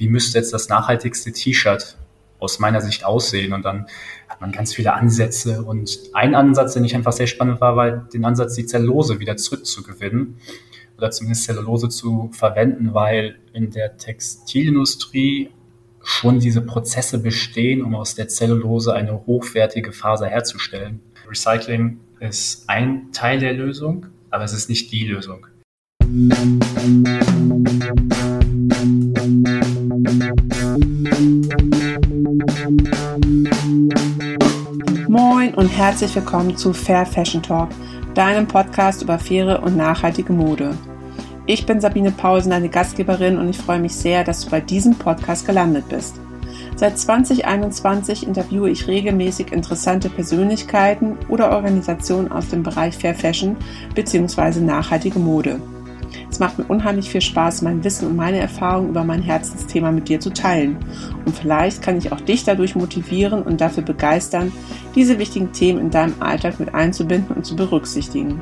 wie müsste jetzt das nachhaltigste T-Shirt aus meiner Sicht aussehen? Und dann hat man ganz viele Ansätze. Und ein Ansatz, den ich einfach sehr spannend war, war den Ansatz, die Zellulose wieder zurückzugewinnen oder zumindest Zellulose zu verwenden, weil in der Textilindustrie schon diese Prozesse bestehen, um aus der Zellulose eine hochwertige Faser herzustellen. Recycling ist ein Teil der Lösung, aber es ist nicht die Lösung. Herzlich willkommen zu Fair Fashion Talk, deinem Podcast über faire und nachhaltige Mode. Ich bin Sabine Pausen, deine Gastgeberin und ich freue mich sehr, dass du bei diesem Podcast gelandet bist. Seit 2021 interviewe ich regelmäßig interessante Persönlichkeiten oder Organisationen aus dem Bereich Fair Fashion bzw. nachhaltige Mode. Es macht mir unheimlich viel Spaß, mein Wissen und meine Erfahrungen über mein Herzensthema mit dir zu teilen. Und vielleicht kann ich auch dich dadurch motivieren und dafür begeistern, diese wichtigen Themen in deinem Alltag mit einzubinden und zu berücksichtigen.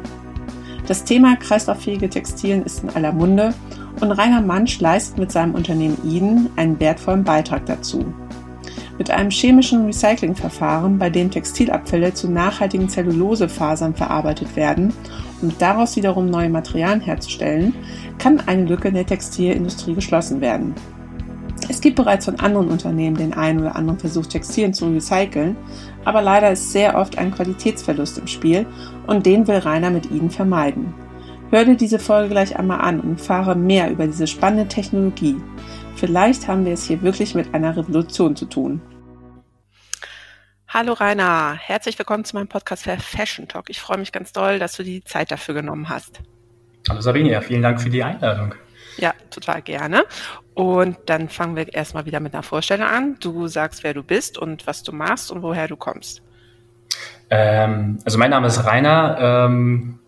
Das Thema kreislauffähige Textilien ist in aller Munde und Rainer Mansch leistet mit seinem Unternehmen Eden einen wertvollen Beitrag dazu. Mit einem chemischen Recyclingverfahren, bei dem Textilabfälle zu nachhaltigen Zellulosefasern verarbeitet werden, um daraus wiederum neue Materialien herzustellen, kann eine Lücke in der Textilindustrie geschlossen werden. Es gibt bereits von anderen Unternehmen den einen oder anderen Versuch, Textilien zu recyceln, aber leider ist sehr oft ein Qualitätsverlust im Spiel und den will Rainer mit Ihnen vermeiden. Hör dir diese Folge gleich einmal an und erfahre mehr über diese spannende Technologie. Vielleicht haben wir es hier wirklich mit einer Revolution zu tun. Hallo Rainer, herzlich willkommen zu meinem Podcast für Fashion Talk. Ich freue mich ganz doll, dass du die Zeit dafür genommen hast. Hallo Sabine, vielen Dank für die Einladung. Ja, total gerne. Und dann fangen wir erstmal wieder mit einer Vorstellung an. Du sagst, wer du bist und was du machst und woher du kommst. Ähm, also mein Name ist Rainer. Ähm,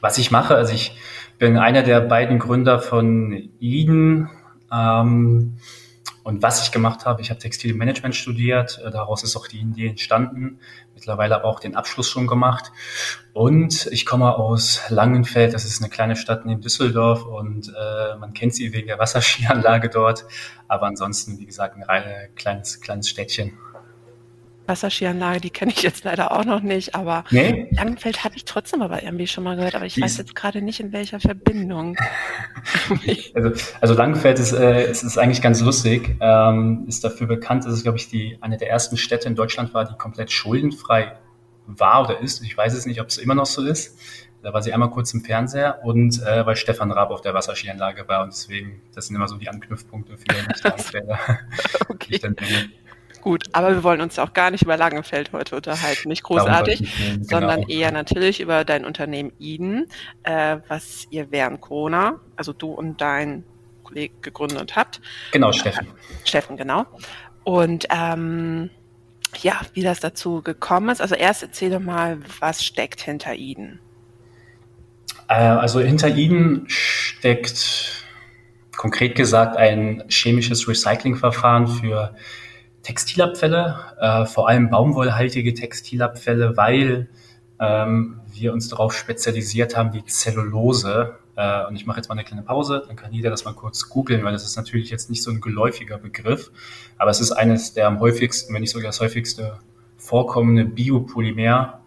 was ich mache, also ich bin einer der beiden Gründer von Eden. Ähm, und was ich gemacht habe, ich habe Textilmanagement studiert, äh, daraus ist auch die Idee entstanden, mittlerweile aber auch den Abschluss schon gemacht. Und ich komme aus Langenfeld, das ist eine kleine Stadt neben Düsseldorf und äh, man kennt sie wegen der Wasserskianlage dort. Aber ansonsten, wie gesagt, ein reines kleines, kleines Städtchen. Wasserskianlage, die kenne ich jetzt leider auch noch nicht, aber nee? Langenfeld hatte ich trotzdem aber irgendwie schon mal gehört, aber ich die weiß jetzt gerade nicht, in welcher Verbindung. also, also Langenfeld ist, äh, ist, ist eigentlich ganz lustig, ähm, ist dafür bekannt, dass es, glaube ich, die, eine der ersten Städte in Deutschland war, die komplett schuldenfrei war oder ist. Ich weiß es nicht, ob es immer noch so ist. Da war sie einmal kurz im Fernseher und äh, weil Stefan Raab auf der Wasserskianlage war und deswegen, das sind immer so die Anknüpfpunkte für die Langenfelder. okay. Gut, aber wir wollen uns auch gar nicht über Langenfeld heute unterhalten, nicht großartig, genau. sondern eher natürlich über dein Unternehmen Eden, äh, was ihr während Corona, also du und dein Kollege gegründet habt. Genau, Steffen. Äh, Steffen, genau. Und ähm, ja, wie das dazu gekommen ist. Also erst erzähl doch mal, was steckt hinter Eden? Äh, also hinter Eden steckt konkret gesagt ein chemisches Recyclingverfahren für Textilabfälle, äh, vor allem baumwollhaltige Textilabfälle, weil ähm, wir uns darauf spezialisiert haben, die Zellulose. Äh, und ich mache jetzt mal eine kleine Pause, dann kann jeder das mal kurz googeln, weil das ist natürlich jetzt nicht so ein geläufiger Begriff, aber es ist eines der am häufigsten, wenn nicht sogar das häufigste vorkommende Biopolymer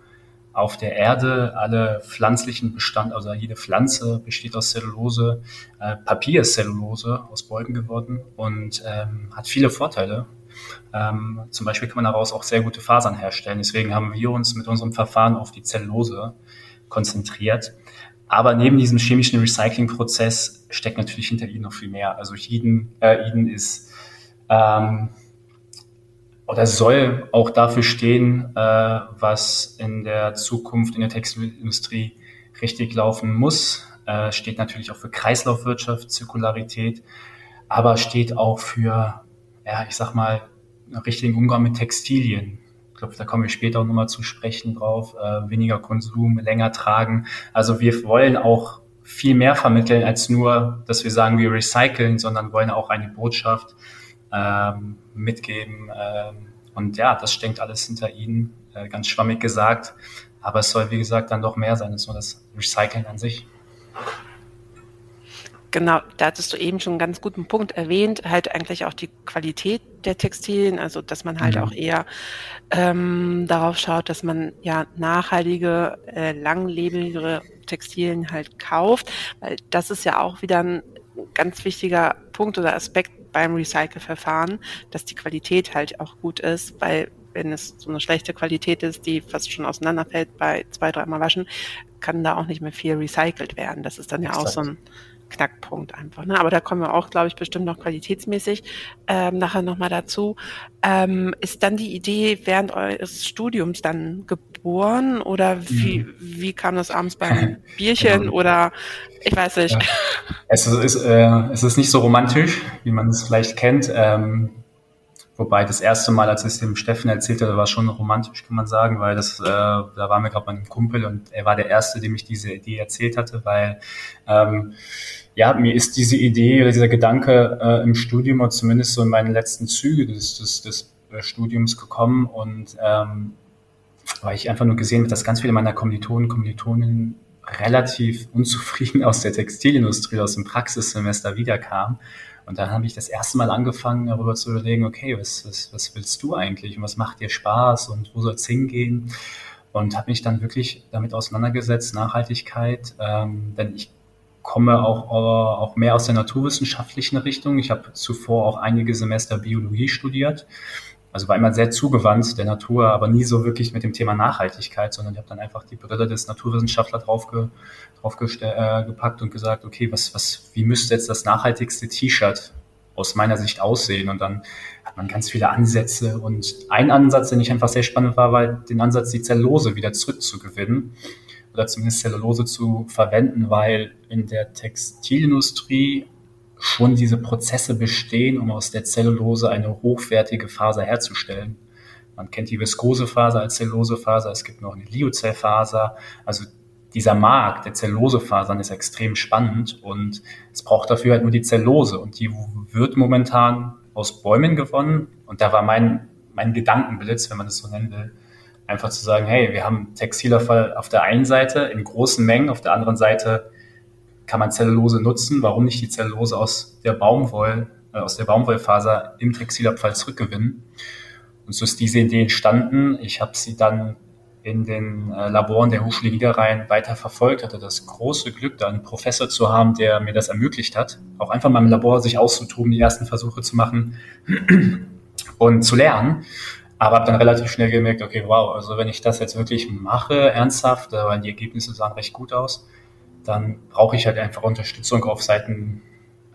auf der Erde. Alle pflanzlichen Bestand, also jede Pflanze besteht aus Zellulose. Äh, Papier ist Zellulose aus Bäumen geworden und ähm, hat viele Vorteile. Ähm, zum Beispiel kann man daraus auch sehr gute Fasern herstellen. Deswegen haben wir uns mit unserem Verfahren auf die Zellulose konzentriert. Aber neben diesem chemischen Recyclingprozess steckt natürlich hinter Eden noch viel mehr. Also Eden, äh, Eden ist ähm, oder soll auch dafür stehen, äh, was in der Zukunft in der Textilindustrie richtig laufen muss. Äh, steht natürlich auch für Kreislaufwirtschaft, Zirkularität, aber steht auch für ja, ich sag mal, richtigen Umgang mit Textilien. Ich glaube, da kommen wir später auch nochmal zu sprechen drauf. Äh, weniger Konsum, länger tragen. Also wir wollen auch viel mehr vermitteln als nur, dass wir sagen, wir recyceln, sondern wollen auch eine Botschaft ähm, mitgeben. Ähm, und ja, das steckt alles hinter ihnen, äh, ganz schwammig gesagt. Aber es soll, wie gesagt, dann doch mehr sein als nur das Recyceln an sich. Genau, da hattest du eben schon einen ganz guten Punkt erwähnt, halt eigentlich auch die Qualität der Textilien, also dass man halt mhm. auch eher ähm, darauf schaut, dass man ja nachhaltige, äh, langlebigere Textilien halt kauft, weil das ist ja auch wieder ein ganz wichtiger Punkt oder Aspekt beim Recycle-Verfahren, dass die Qualität halt auch gut ist, weil wenn es so eine schlechte Qualität ist, die fast schon auseinanderfällt bei zwei, dreimal waschen, kann da auch nicht mehr viel recycelt werden. Das ist dann ja Exakt. auch so ein Knackpunkt einfach. Ne? Aber da kommen wir auch, glaube ich, bestimmt noch qualitätsmäßig ähm, nachher nochmal dazu. Ähm, ist dann die Idee während eures Studiums dann geboren oder wie, mhm. wie kam das abends beim Bierchen genau. oder ich weiß nicht. Ja. Es, ist, äh, es ist nicht so romantisch, wie man es vielleicht kennt. Ähm, Wobei das erste Mal, als ich es dem Steffen erzählte, war schon romantisch, kann man sagen, weil das, äh, da waren wir gerade einem Kumpel und er war der Erste, dem ich diese Idee erzählt hatte, weil ähm, ja, mir ist diese Idee oder dieser Gedanke äh, im Studium oder zumindest so in meinen letzten Zügen des, des, des äh, Studiums gekommen und ähm, weil ich einfach nur gesehen habe, dass ganz viele meiner Kommilitonen, Kommilitonen relativ unzufrieden aus der Textilindustrie, aus dem Praxissemester wiederkamen und dann habe ich das erste Mal angefangen, darüber zu überlegen, okay, was, was, was willst du eigentlich und was macht dir Spaß und wo soll es hingehen? Und habe mich dann wirklich damit auseinandergesetzt, Nachhaltigkeit, ähm, denn ich komme auch, auch mehr aus der naturwissenschaftlichen Richtung. Ich habe zuvor auch einige Semester Biologie studiert also war immer sehr zugewandt der Natur, aber nie so wirklich mit dem Thema Nachhaltigkeit, sondern ich habe dann einfach die Brille des Naturwissenschaftlers draufge, draufgepackt äh, und gesagt, okay, was, was, wie müsste jetzt das nachhaltigste T-Shirt aus meiner Sicht aussehen? Und dann hat man ganz viele Ansätze. Und ein Ansatz, den ich einfach sehr spannend war, war den Ansatz, die Zellulose wieder zurückzugewinnen oder zumindest Zellulose zu verwenden, weil in der Textilindustrie schon diese Prozesse bestehen, um aus der Zellulose eine hochwertige Faser herzustellen. Man kennt die Viskosefaser als Zellulosefaser, es gibt noch eine Lyocellfaser. Also dieser Markt der Zellulosefasern ist extrem spannend und es braucht dafür halt nur die Zellulose und die wird momentan aus Bäumen gewonnen und da war mein, mein Gedankenblitz, wenn man das so nennen will, einfach zu sagen, hey, wir haben Textilabfall auf der einen Seite in großen Mengen, auf der anderen Seite kann man Zellulose nutzen. Warum nicht die Zellulose aus der Baumwoll, äh, aus der Baumwollfaser im Textilabfall zurückgewinnen? Und so ist diese Idee entstanden. Ich habe sie dann in den äh, Laboren der Hochschule Niederrhein weiter verfolgt, hatte das große Glück, da einen Professor zu haben, der mir das ermöglicht hat, auch einfach mal im Labor sich auszutoben, die ersten Versuche zu machen und zu lernen. Aber habe dann relativ schnell gemerkt, okay, wow, also wenn ich das jetzt wirklich mache, ernsthaft, äh, weil die Ergebnisse sahen recht gut aus, dann brauche ich halt einfach Unterstützung auf Seiten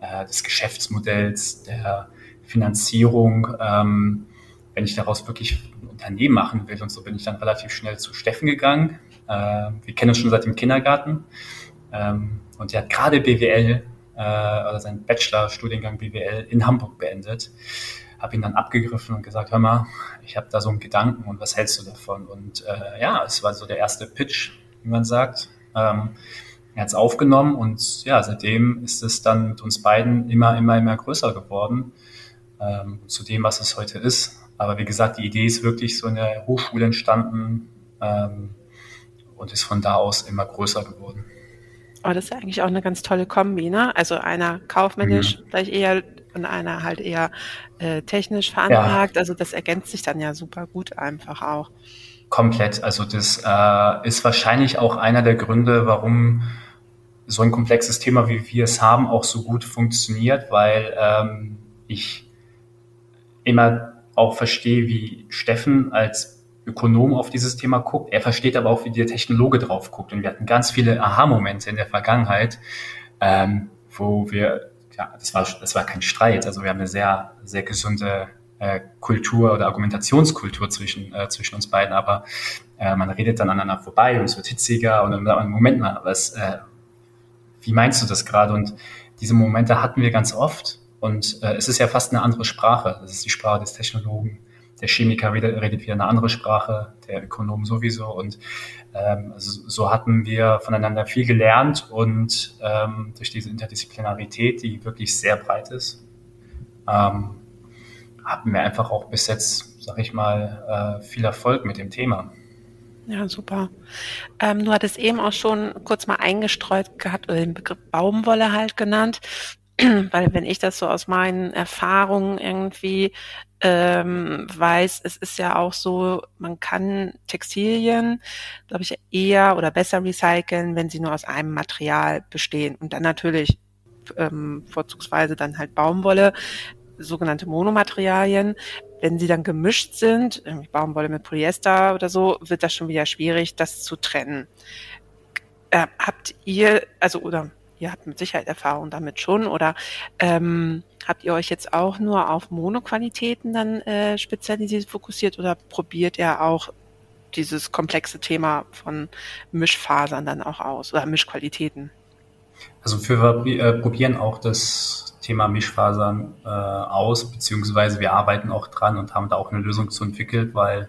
äh, des Geschäftsmodells, der Finanzierung, ähm, wenn ich daraus wirklich Unternehmen machen will. Und so bin ich dann relativ schnell zu Steffen gegangen. Äh, wir kennen uns schon seit dem Kindergarten. Ähm, und der hat gerade BWL äh, oder seinen Bachelorstudiengang BWL in Hamburg beendet. Habe ihn dann abgegriffen und gesagt, hör mal, ich habe da so einen Gedanken und was hältst du davon? Und äh, ja, es war so der erste Pitch, wie man sagt. Ähm, er hat es aufgenommen und ja, seitdem ist es dann mit uns beiden immer, immer, immer größer geworden ähm, zu dem, was es heute ist. Aber wie gesagt, die Idee ist wirklich so in der Hochschule entstanden ähm, und ist von da aus immer größer geworden. Oh, das ist ja eigentlich auch eine ganz tolle Kombi, ne? Also einer kaufmännisch mhm. vielleicht eher und einer halt eher äh, technisch veranlagt. Ja. Also das ergänzt sich dann ja super gut einfach auch. Komplett. Also das äh, ist wahrscheinlich auch einer der Gründe, warum so ein komplexes Thema, wie wir es haben, auch so gut funktioniert, weil ähm, ich immer auch verstehe, wie Steffen als Ökonom auf dieses Thema guckt. Er versteht aber auch, wie der Technologe drauf guckt. Und wir hatten ganz viele Aha-Momente in der Vergangenheit, ähm, wo wir, ja, das war, das war kein Streit. Also wir haben eine sehr, sehr gesunde äh, Kultur oder Argumentationskultur zwischen, äh, zwischen uns beiden, aber äh, man redet dann aneinander vorbei und es wird hitziger und dann, Moment mal, was, äh, wie meinst du das gerade? Und diese Momente hatten wir ganz oft und äh, es ist ja fast eine andere Sprache. Das ist die Sprache des Technologen. Der Chemiker redet, redet wieder eine andere Sprache, der Ökonom sowieso. Und ähm, also so hatten wir voneinander viel gelernt und ähm, durch diese Interdisziplinarität, die wirklich sehr breit ist, ähm, hatten wir einfach auch bis jetzt, sag ich mal, äh, viel Erfolg mit dem Thema. Ja, super. Ähm, du hattest eben auch schon kurz mal eingestreut gehabt oder den Begriff Baumwolle halt genannt. Weil wenn ich das so aus meinen Erfahrungen irgendwie ähm, weiß, es ist ja auch so, man kann Textilien, glaube ich, eher oder besser recyceln, wenn sie nur aus einem Material bestehen. Und dann natürlich ähm, vorzugsweise dann halt Baumwolle, sogenannte Monomaterialien. Wenn sie dann gemischt sind, Baumwolle mit Polyester oder so, wird das schon wieder schwierig, das zu trennen. Äh, habt ihr, also oder ihr habt mit Sicherheit Erfahrung damit schon, oder ähm, habt ihr euch jetzt auch nur auf Monoqualitäten dann äh, spezialisiert, fokussiert oder probiert ihr auch dieses komplexe Thema von Mischfasern dann auch aus oder Mischqualitäten? Also wir äh, probieren auch das Thema Mischfasern äh, aus, beziehungsweise wir arbeiten auch dran und haben da auch eine Lösung zu entwickelt, weil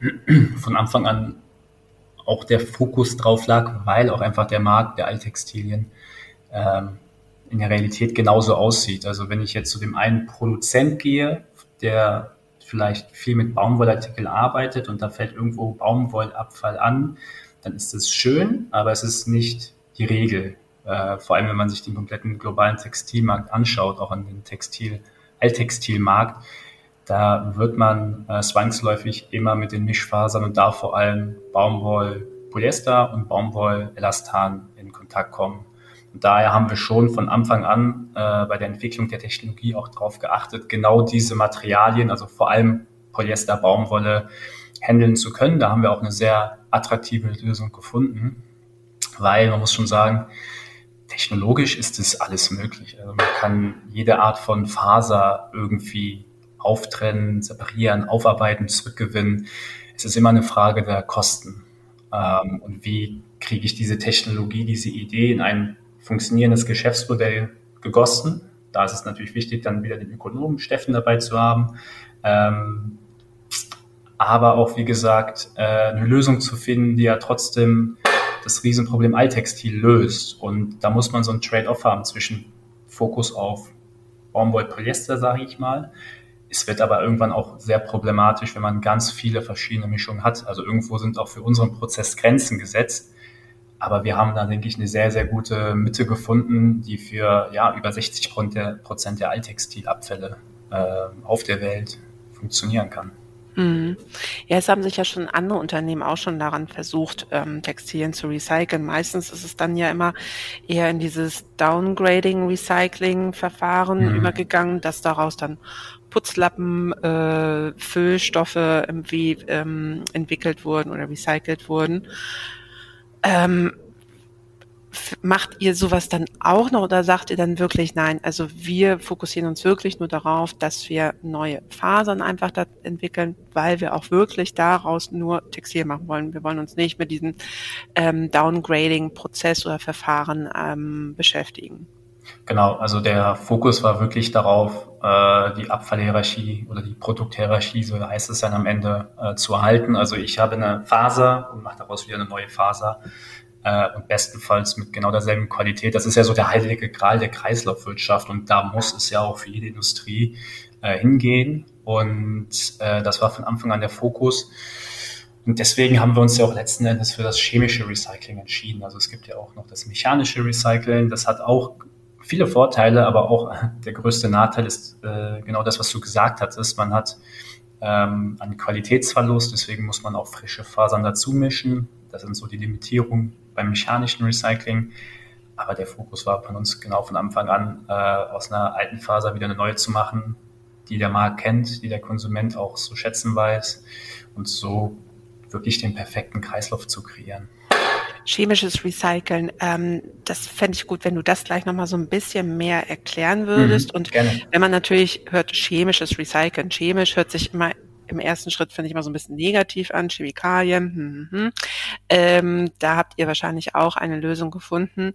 von Anfang an auch der Fokus drauf lag, weil auch einfach der Markt der Alttextilien ähm, in der Realität genauso aussieht. Also wenn ich jetzt zu dem einen Produzent gehe, der vielleicht viel mit Baumwollartikel arbeitet und da fällt irgendwo Baumwollabfall an, dann ist das schön, aber es ist nicht die Regel. Äh, vor allem, wenn man sich den kompletten globalen Textilmarkt anschaut, auch an den Textil, Alttextilmarkt, da wird man äh, zwangsläufig immer mit den Mischfasern und da vor allem Baumwoll, Polyester und Baumwoll, Elastan in Kontakt kommen. Daher haben wir schon von Anfang an äh, bei der Entwicklung der Technologie auch darauf geachtet, genau diese Materialien, also vor allem Polyester, Baumwolle, handeln zu können. Da haben wir auch eine sehr attraktive Lösung gefunden, weil man muss schon sagen, technologisch ist es alles möglich. Also man kann jede Art von Faser irgendwie auftrennen, separieren, aufarbeiten, zurückgewinnen. Es ist immer eine Frage der Kosten. Ähm, und wie kriege ich diese Technologie, diese Idee in ein funktionierendes Geschäftsmodell gegossen? Da ist es natürlich wichtig, dann wieder den Ökonomen Steffen dabei zu haben. Ähm, aber auch, wie gesagt, äh, eine Lösung zu finden, die ja trotzdem das Riesenproblem Alltextil löst. Und da muss man so ein Trade-off haben zwischen Fokus auf Baumwoll-Polyester, sage ich mal. Es wird aber irgendwann auch sehr problematisch, wenn man ganz viele verschiedene Mischungen hat. Also irgendwo sind auch für unseren Prozess Grenzen gesetzt. Aber wir haben da, denke ich, eine sehr, sehr gute Mitte gefunden, die für ja, über 60 Prozent der Alltextilabfälle äh, auf der Welt funktionieren kann. Mhm. Ja, es haben sich ja schon andere Unternehmen auch schon daran versucht, ähm, Textilien zu recyceln. Meistens ist es dann ja immer eher in dieses Downgrading-Recycling-Verfahren mhm. übergegangen, dass daraus dann Putzlappen, äh, Füllstoffe irgendwie ähm, entwickelt wurden oder recycelt wurden. Ähm, macht ihr sowas dann auch noch oder sagt ihr dann wirklich nein? Also wir fokussieren uns wirklich nur darauf, dass wir neue Fasern einfach da entwickeln, weil wir auch wirklich daraus nur Textil machen wollen. Wir wollen uns nicht mit diesem ähm, Downgrading-Prozess oder Verfahren ähm, beschäftigen. Genau, also der Fokus war wirklich darauf, äh, die Abfallhierarchie oder die Produkthierarchie, so heißt es dann am Ende, äh, zu erhalten. Also ich habe eine Faser und mache daraus wieder eine neue Faser äh, und bestenfalls mit genau derselben Qualität. Das ist ja so der heilige Gral der Kreislaufwirtschaft und da muss es ja auch für jede Industrie äh, hingehen. Und äh, das war von Anfang an der Fokus. Und deswegen haben wir uns ja auch letzten Endes für das chemische Recycling entschieden. Also es gibt ja auch noch das mechanische Recycling. Das hat auch viele Vorteile, aber auch der größte Nachteil ist äh, genau das, was du gesagt hattest. Man hat ähm, einen Qualitätsverlust, deswegen muss man auch frische Fasern dazu mischen. Das sind so die Limitierungen beim mechanischen Recycling. Aber der Fokus war von uns genau von Anfang an, äh, aus einer alten Faser wieder eine neue zu machen, die der Markt kennt, die der Konsument auch zu schätzen weiß und so wirklich den perfekten Kreislauf zu kreieren. Chemisches Recyceln, ähm, das fände ich gut, wenn du das gleich nochmal so ein bisschen mehr erklären würdest. Mhm, und gerne. wenn man natürlich hört, chemisches Recyceln, chemisch hört sich immer im ersten Schritt finde ich immer so ein bisschen negativ an, Chemikalien. Hm, hm, hm. Ähm, da habt ihr wahrscheinlich auch eine Lösung gefunden,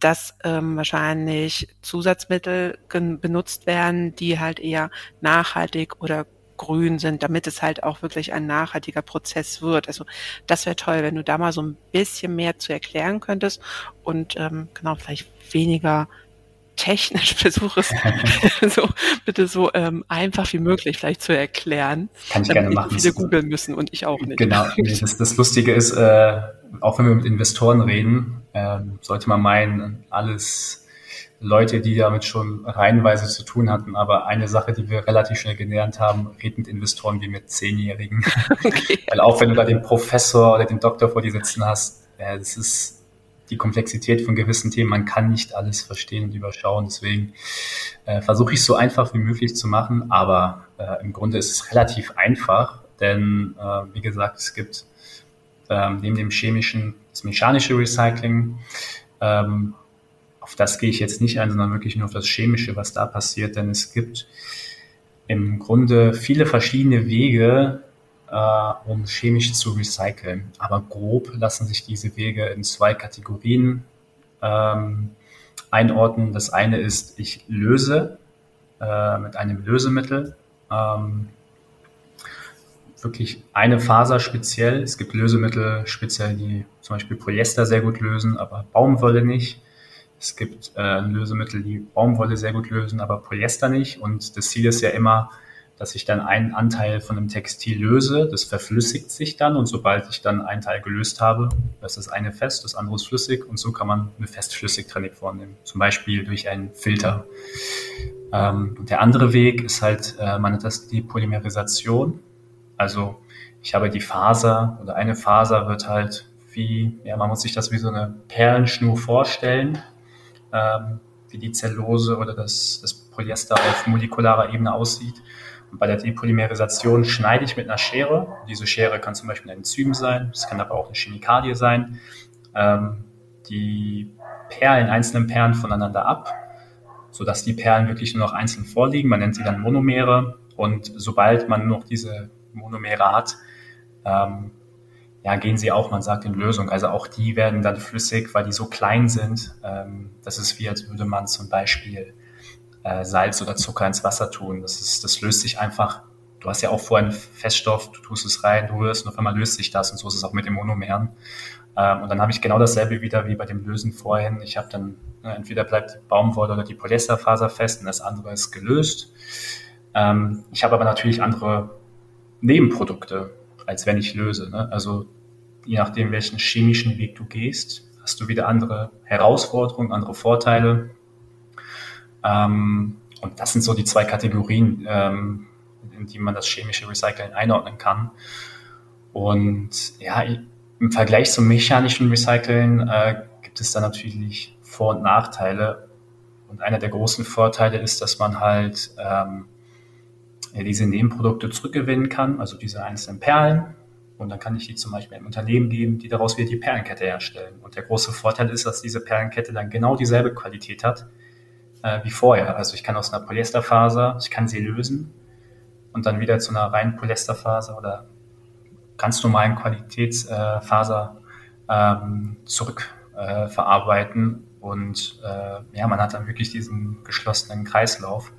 dass ähm, wahrscheinlich Zusatzmittel benutzt werden, die halt eher nachhaltig oder grün sind, damit es halt auch wirklich ein nachhaltiger Prozess wird. Also das wäre toll, wenn du da mal so ein bisschen mehr zu erklären könntest und ähm, genau vielleicht weniger technisch versuche es so, bitte so ähm, einfach wie möglich vielleicht zu erklären. Kann ich gerne machen. Viele googeln müssen und ich auch nicht. Genau. Das, das Lustige ist, äh, auch wenn wir mit Investoren reden, äh, sollte man meinen, alles Leute, die damit schon reihenweise zu tun hatten. Aber eine Sache, die wir relativ schnell gelernt haben, red mit Investoren wie mit Zehnjährigen. Okay. Weil auch wenn du da den Professor oder den Doktor vor dir sitzen hast, äh, das ist die Komplexität von gewissen Themen. Man kann nicht alles verstehen und überschauen. Deswegen äh, versuche ich es so einfach wie möglich zu machen. Aber äh, im Grunde ist es relativ einfach, denn äh, wie gesagt, es gibt ähm, neben dem chemischen das mechanische Recycling. Ähm, auf das gehe ich jetzt nicht ein, sondern wirklich nur auf das Chemische, was da passiert, denn es gibt im Grunde viele verschiedene Wege, äh, um chemisch zu recyceln. Aber grob lassen sich diese Wege in zwei Kategorien ähm, einordnen. Das eine ist, ich löse äh, mit einem Lösemittel ähm, wirklich eine Faser speziell. Es gibt Lösemittel speziell, die zum Beispiel Polyester sehr gut lösen, aber Baumwolle nicht. Es gibt äh, Lösemittel, die Baumwolle sehr gut lösen, aber Polyester nicht. Und das Ziel ist ja immer, dass ich dann einen Anteil von einem Textil löse, das verflüssigt sich dann und sobald ich dann einen Teil gelöst habe, das ist eine fest, das andere ist flüssig und so kann man eine Festflüssigtrennung vornehmen, zum Beispiel durch einen Filter. Ähm, und der andere Weg ist halt, äh, man nennt das die Polymerisation. Also ich habe die Faser oder eine Faser wird halt wie, ja, man muss sich das wie so eine Perlenschnur vorstellen ähm, wie die Zellulose oder das, das Polyester auf molekularer Ebene aussieht. Und bei der Depolymerisation schneide ich mit einer Schere. Diese Schere kann zum Beispiel ein Enzym sein, es kann aber auch eine Chemikalie sein. Ähm, die Perlen, einzelnen Perlen voneinander ab, sodass die Perlen wirklich nur noch einzeln vorliegen. Man nennt sie dann Monomere. Und sobald man noch diese Monomere hat, ähm, ja, gehen sie auch, man sagt, in Lösung. Also auch die werden dann flüssig, weil die so klein sind. Ähm, das ist wie, als würde man zum Beispiel äh, Salz oder Zucker ins Wasser tun. Das, ist, das löst sich einfach. Du hast ja auch vorher einen Feststoff, du tust es rein, du rührst und auf einmal löst sich das und so ist es auch mit den Monomeren. Ähm, und dann habe ich genau dasselbe wieder wie bei dem Lösen vorhin. Ich habe dann, ne, entweder bleibt die Baumwolle oder die Polyesterfaser fest und das andere ist gelöst. Ähm, ich habe aber natürlich andere Nebenprodukte als wenn ich löse. Ne? Also je nachdem, welchen chemischen Weg du gehst, hast du wieder andere Herausforderungen, andere Vorteile. Ähm, und das sind so die zwei Kategorien, ähm, in die man das chemische Recycling einordnen kann. Und ja, im Vergleich zum mechanischen Recycling äh, gibt es da natürlich Vor- und Nachteile. Und einer der großen Vorteile ist, dass man halt ähm, diese Nebenprodukte zurückgewinnen kann, also diese einzelnen Perlen. Und dann kann ich die zum Beispiel einem Unternehmen geben, die daraus wieder die Perlenkette herstellen. Und der große Vorteil ist, dass diese Perlenkette dann genau dieselbe Qualität hat äh, wie vorher. Also ich kann aus einer Polyesterfaser, ich kann sie lösen und dann wieder zu einer reinen Polyesterfaser oder ganz normalen Qualitätsfaser äh, ähm, zurückverarbeiten. Äh, und ja, man hat dann wirklich diesen geschlossenen Kreislauf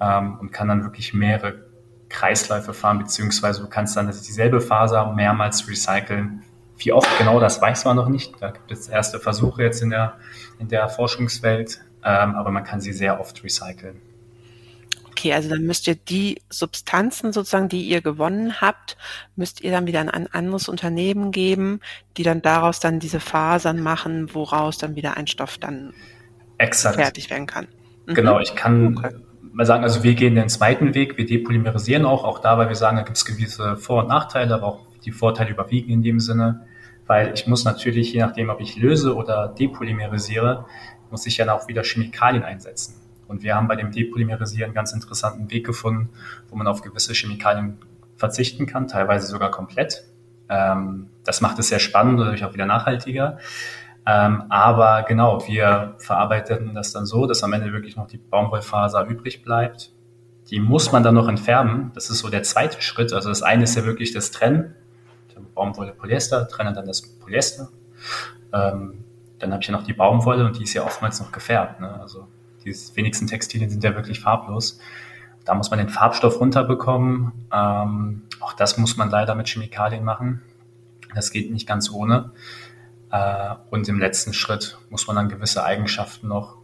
ähm, und kann dann wirklich mehrere Kreisläufe fahren, beziehungsweise du kannst dann dieselbe Faser mehrmals recyceln. Wie oft genau, das weiß man noch nicht. Da gibt es erste Versuche jetzt in der, in der Forschungswelt, ähm, aber man kann sie sehr oft recyceln. Okay, also dann müsst ihr die Substanzen sozusagen, die ihr gewonnen habt, müsst ihr dann wieder an ein anderes Unternehmen geben, die dann daraus dann diese Fasern machen, woraus dann wieder ein Stoff dann Exakt. fertig werden kann. Mhm. Genau, ich kann okay mal sagen, also wir gehen den zweiten Weg, wir depolymerisieren auch, auch da, weil wir sagen, da gibt es gewisse Vor- und Nachteile, aber auch die Vorteile überwiegen in dem Sinne, weil ich muss natürlich, je nachdem, ob ich löse oder depolymerisiere, muss ich ja auch wieder Chemikalien einsetzen. Und wir haben bei dem Depolymerisieren einen ganz interessanten Weg gefunden, wo man auf gewisse Chemikalien verzichten kann, teilweise sogar komplett. Ähm, das macht es sehr spannend und natürlich auch wieder nachhaltiger. Ähm, aber genau, wir verarbeiten das dann so, dass am Ende wirklich noch die Baumwollfaser übrig bleibt. Die muss man dann noch entfärben. Das ist so der zweite Schritt. Also das eine ist ja wirklich das Trennen. Baumwolle, Polyester, trenne dann das Polyester. Ähm, dann habe ich ja noch die Baumwolle und die ist ja oftmals noch gefärbt. Ne? Also die wenigsten Textilien sind ja wirklich farblos. Da muss man den Farbstoff runterbekommen. Ähm, auch das muss man leider mit Chemikalien machen. Das geht nicht ganz ohne. Äh, und im letzten Schritt muss man dann gewisse Eigenschaften noch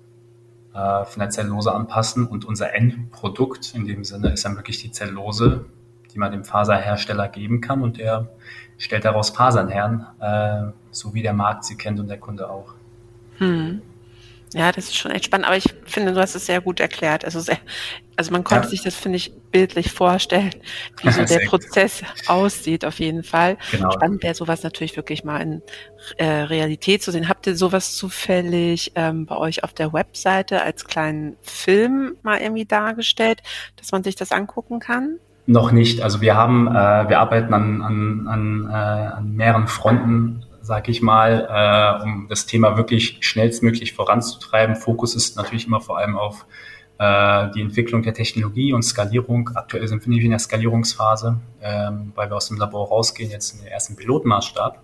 äh, von der Zellulose anpassen und unser Endprodukt in dem Sinne ist dann wirklich die Zellulose, die man dem Faserhersteller geben kann und der stellt daraus Fasern her, äh, so wie der Markt sie kennt und der Kunde auch. Hm. Ja, das ist schon echt spannend, aber ich finde, du hast es sehr gut erklärt. Also, sehr, also man konnte ja. sich das, finde ich, bildlich vorstellen, wie so der Prozess aussieht, auf jeden Fall. Genau. Spannend wäre sowas natürlich wirklich mal in äh, Realität zu sehen. Habt ihr sowas zufällig ähm, bei euch auf der Webseite als kleinen Film mal irgendwie dargestellt, dass man sich das angucken kann? Noch nicht. Also wir haben, äh, wir arbeiten an, an, an, äh, an mehreren Fronten sag ich mal, äh, um das Thema wirklich schnellstmöglich voranzutreiben. Fokus ist natürlich immer vor allem auf äh, die Entwicklung der Technologie und Skalierung. Aktuell sind wir in der Skalierungsphase, ähm, weil wir aus dem Labor rausgehen, jetzt in den ersten Pilotmaßstab.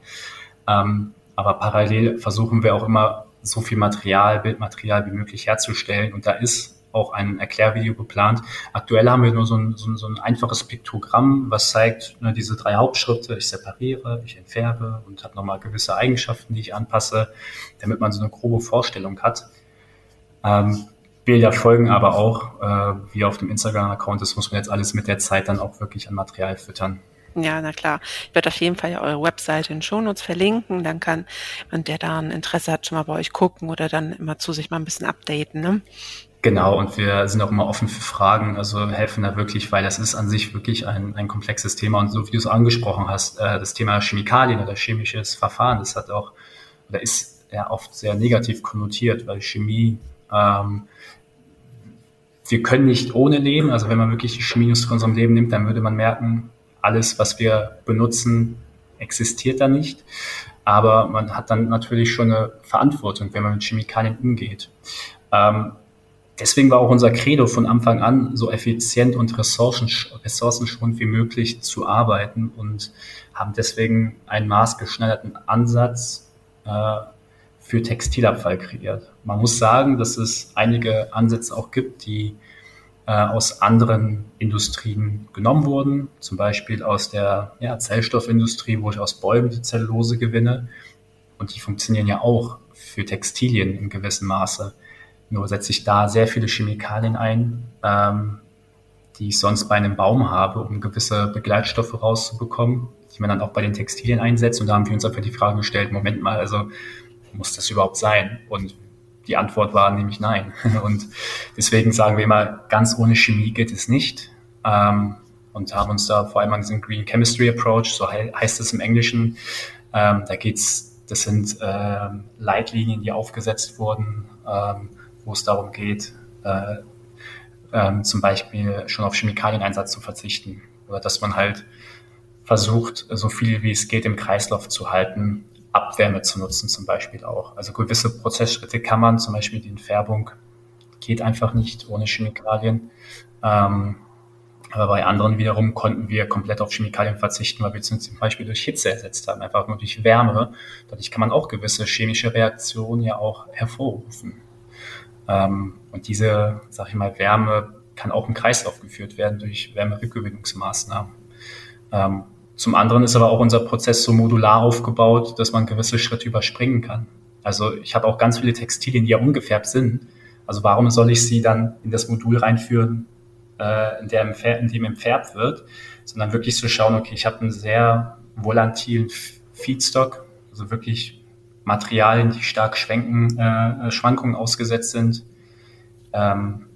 Ähm, aber parallel versuchen wir auch immer so viel Material, Bildmaterial wie möglich herzustellen. Und da ist auch ein Erklärvideo geplant. Aktuell haben wir nur so ein, so ein, so ein einfaches Piktogramm, was zeigt ne, diese drei Hauptschritte. Ich separiere, ich entfärbe und habe nochmal gewisse Eigenschaften, die ich anpasse, damit man so eine grobe Vorstellung hat. Ähm, Bilder folgen aber auch, äh, wie auf dem Instagram-Account. Das muss man jetzt alles mit der Zeit dann auch wirklich an Material füttern. Ja, na klar. Ich werde auf jeden Fall ja eure Webseite in Shownotes verlinken. Dann kann man, der da ein Interesse hat, schon mal bei euch gucken oder dann immer zu sich mal ein bisschen updaten. Ne? Genau, und wir sind auch immer offen für Fragen, also helfen da wirklich, weil das ist an sich wirklich ein, ein komplexes Thema. Und so wie du es angesprochen hast, äh, das Thema Chemikalien oder chemisches Verfahren, das hat auch, oder ist ja oft sehr negativ konnotiert, weil Chemie, ähm, wir können nicht ohne leben. Also wenn man wirklich die Chemie aus unserem Leben nimmt, dann würde man merken, alles, was wir benutzen, existiert da nicht. Aber man hat dann natürlich schon eine Verantwortung, wenn man mit Chemikalien umgeht. Ähm, Deswegen war auch unser Credo von Anfang an, so effizient und ressourcenschonend wie möglich zu arbeiten und haben deswegen einen maßgeschneiderten Ansatz äh, für Textilabfall kreiert. Man muss sagen, dass es einige Ansätze auch gibt, die äh, aus anderen Industrien genommen wurden, zum Beispiel aus der ja, Zellstoffindustrie, wo ich aus Bäumen die Zellulose gewinne. Und die funktionieren ja auch für Textilien in gewissem Maße. Nur setze ich da sehr viele Chemikalien ein, ähm, die ich sonst bei einem Baum habe, um gewisse Begleitstoffe rauszubekommen, die man dann auch bei den Textilien einsetzt. Und da haben wir uns einfach die Frage gestellt, Moment mal, also muss das überhaupt sein? Und die Antwort war nämlich nein. Und deswegen sagen wir immer, ganz ohne Chemie geht es nicht. Ähm, und haben uns da vor allem an diesen Green Chemistry Approach, so heißt es im Englischen, ähm, da geht's, das sind ähm, Leitlinien, die aufgesetzt wurden, ähm, wo es darum geht, äh, ähm, zum Beispiel schon auf Chemikalieneinsatz zu verzichten oder dass man halt versucht, so viel wie es geht im Kreislauf zu halten, Abwärme zu nutzen zum Beispiel auch. Also gewisse Prozessschritte kann man, zum Beispiel die Entfärbung, geht einfach nicht ohne Chemikalien. Ähm, aber bei anderen wiederum konnten wir komplett auf Chemikalien verzichten, weil wir zum Beispiel durch Hitze ersetzt haben, einfach nur durch Wärme. Dadurch kann man auch gewisse chemische Reaktionen ja auch hervorrufen. Ähm, und diese, sag ich mal, Wärme kann auch im Kreislauf geführt werden durch Wärmerückgewinnungsmaßnahmen. Ähm, zum anderen ist aber auch unser Prozess so modular aufgebaut, dass man gewisse Schritte überspringen kann. Also ich habe auch ganz viele Textilien, die ja ungefärbt sind. Also warum soll ich sie dann in das Modul reinführen, äh, in, der, in dem entfärbt wird, sondern wirklich zu so schauen, okay, ich habe einen sehr volatilen Feedstock, also wirklich Materialien, die stark schwenken, äh, Schwankungen ausgesetzt sind, ähm,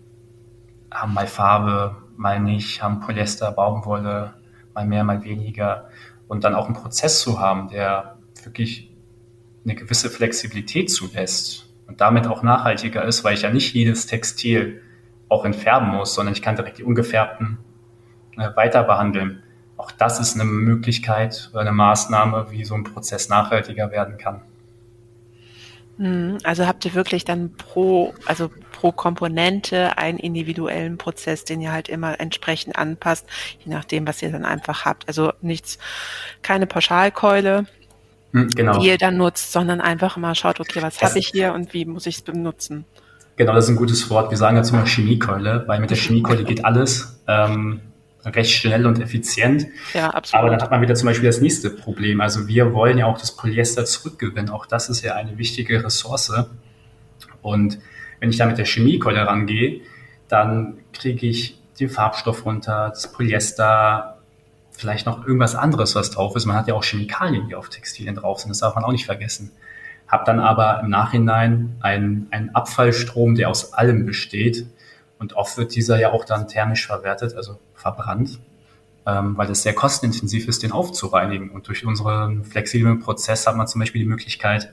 haben mal Farbe, mal nicht, haben Polyester, Baumwolle, mal mehr, mal weniger. Und dann auch einen Prozess zu haben, der wirklich eine gewisse Flexibilität zulässt und damit auch nachhaltiger ist, weil ich ja nicht jedes Textil auch entfärben muss, sondern ich kann direkt die ungefärbten äh, weiter behandeln. Auch das ist eine Möglichkeit oder eine Maßnahme, wie so ein Prozess nachhaltiger werden kann. Mhm. Also habt ihr wirklich dann pro, also pro Komponente einen individuellen Prozess, den ihr halt immer entsprechend anpasst, je nachdem, was ihr dann einfach habt. Also nichts, keine Pauschalkeule, hm, genau. die ihr dann nutzt, sondern einfach mal schaut, okay, was habe ich hier und wie muss ich es benutzen. Genau, das ist ein gutes Wort. Wir sagen jetzt immer Chemiekeule, weil mit der Chemiekeule geht alles. Ähm, recht schnell und effizient. Ja, absolut. Aber dann hat man wieder zum Beispiel das nächste Problem. Also wir wollen ja auch das Polyester zurückgewinnen. Auch das ist ja eine wichtige Ressource. Und wenn ich da mit der Chemiekeule rangehe, dann kriege ich den Farbstoff runter, das Polyester, vielleicht noch irgendwas anderes, was drauf ist. Man hat ja auch Chemikalien, die auf Textilien drauf sind, das darf man auch nicht vergessen. Hab dann aber im Nachhinein einen, einen Abfallstrom, der aus allem besteht. Und oft wird dieser ja auch dann thermisch verwertet, also verbrannt, ähm, weil es sehr kostenintensiv ist, den aufzureinigen. Und durch unseren flexiblen Prozess hat man zum Beispiel die Möglichkeit,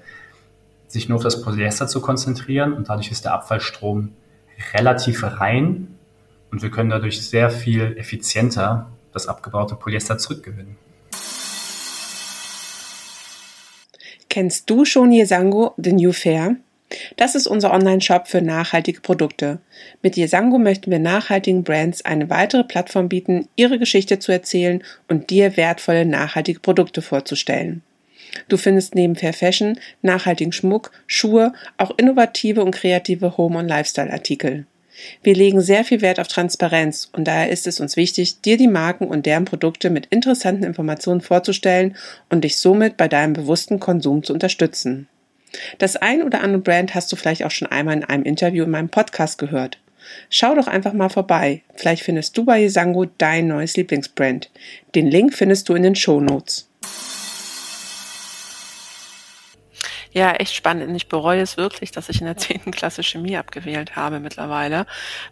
sich nur auf das Polyester zu konzentrieren und dadurch ist der Abfallstrom relativ rein und wir können dadurch sehr viel effizienter das abgebaute Polyester zurückgewinnen. Kennst du schon Yesango, The New Fair? Das ist unser Online-Shop für nachhaltige Produkte. Mit Yesango möchten wir nachhaltigen Brands eine weitere Plattform bieten, ihre Geschichte zu erzählen und dir wertvolle nachhaltige Produkte vorzustellen. Du findest neben Fair Fashion, nachhaltigen Schmuck, Schuhe, auch innovative und kreative Home- und Lifestyle-Artikel. Wir legen sehr viel Wert auf Transparenz und daher ist es uns wichtig, dir die Marken und deren Produkte mit interessanten Informationen vorzustellen und dich somit bei deinem bewussten Konsum zu unterstützen. Das ein oder andere Brand hast du vielleicht auch schon einmal in einem Interview in meinem Podcast gehört. Schau doch einfach mal vorbei. Vielleicht findest du bei Yesango dein neues Lieblingsbrand. Den Link findest du in den Show Notes. Ja, echt spannend. Ich bereue es wirklich, dass ich in der 10. Klasse Chemie abgewählt habe mittlerweile.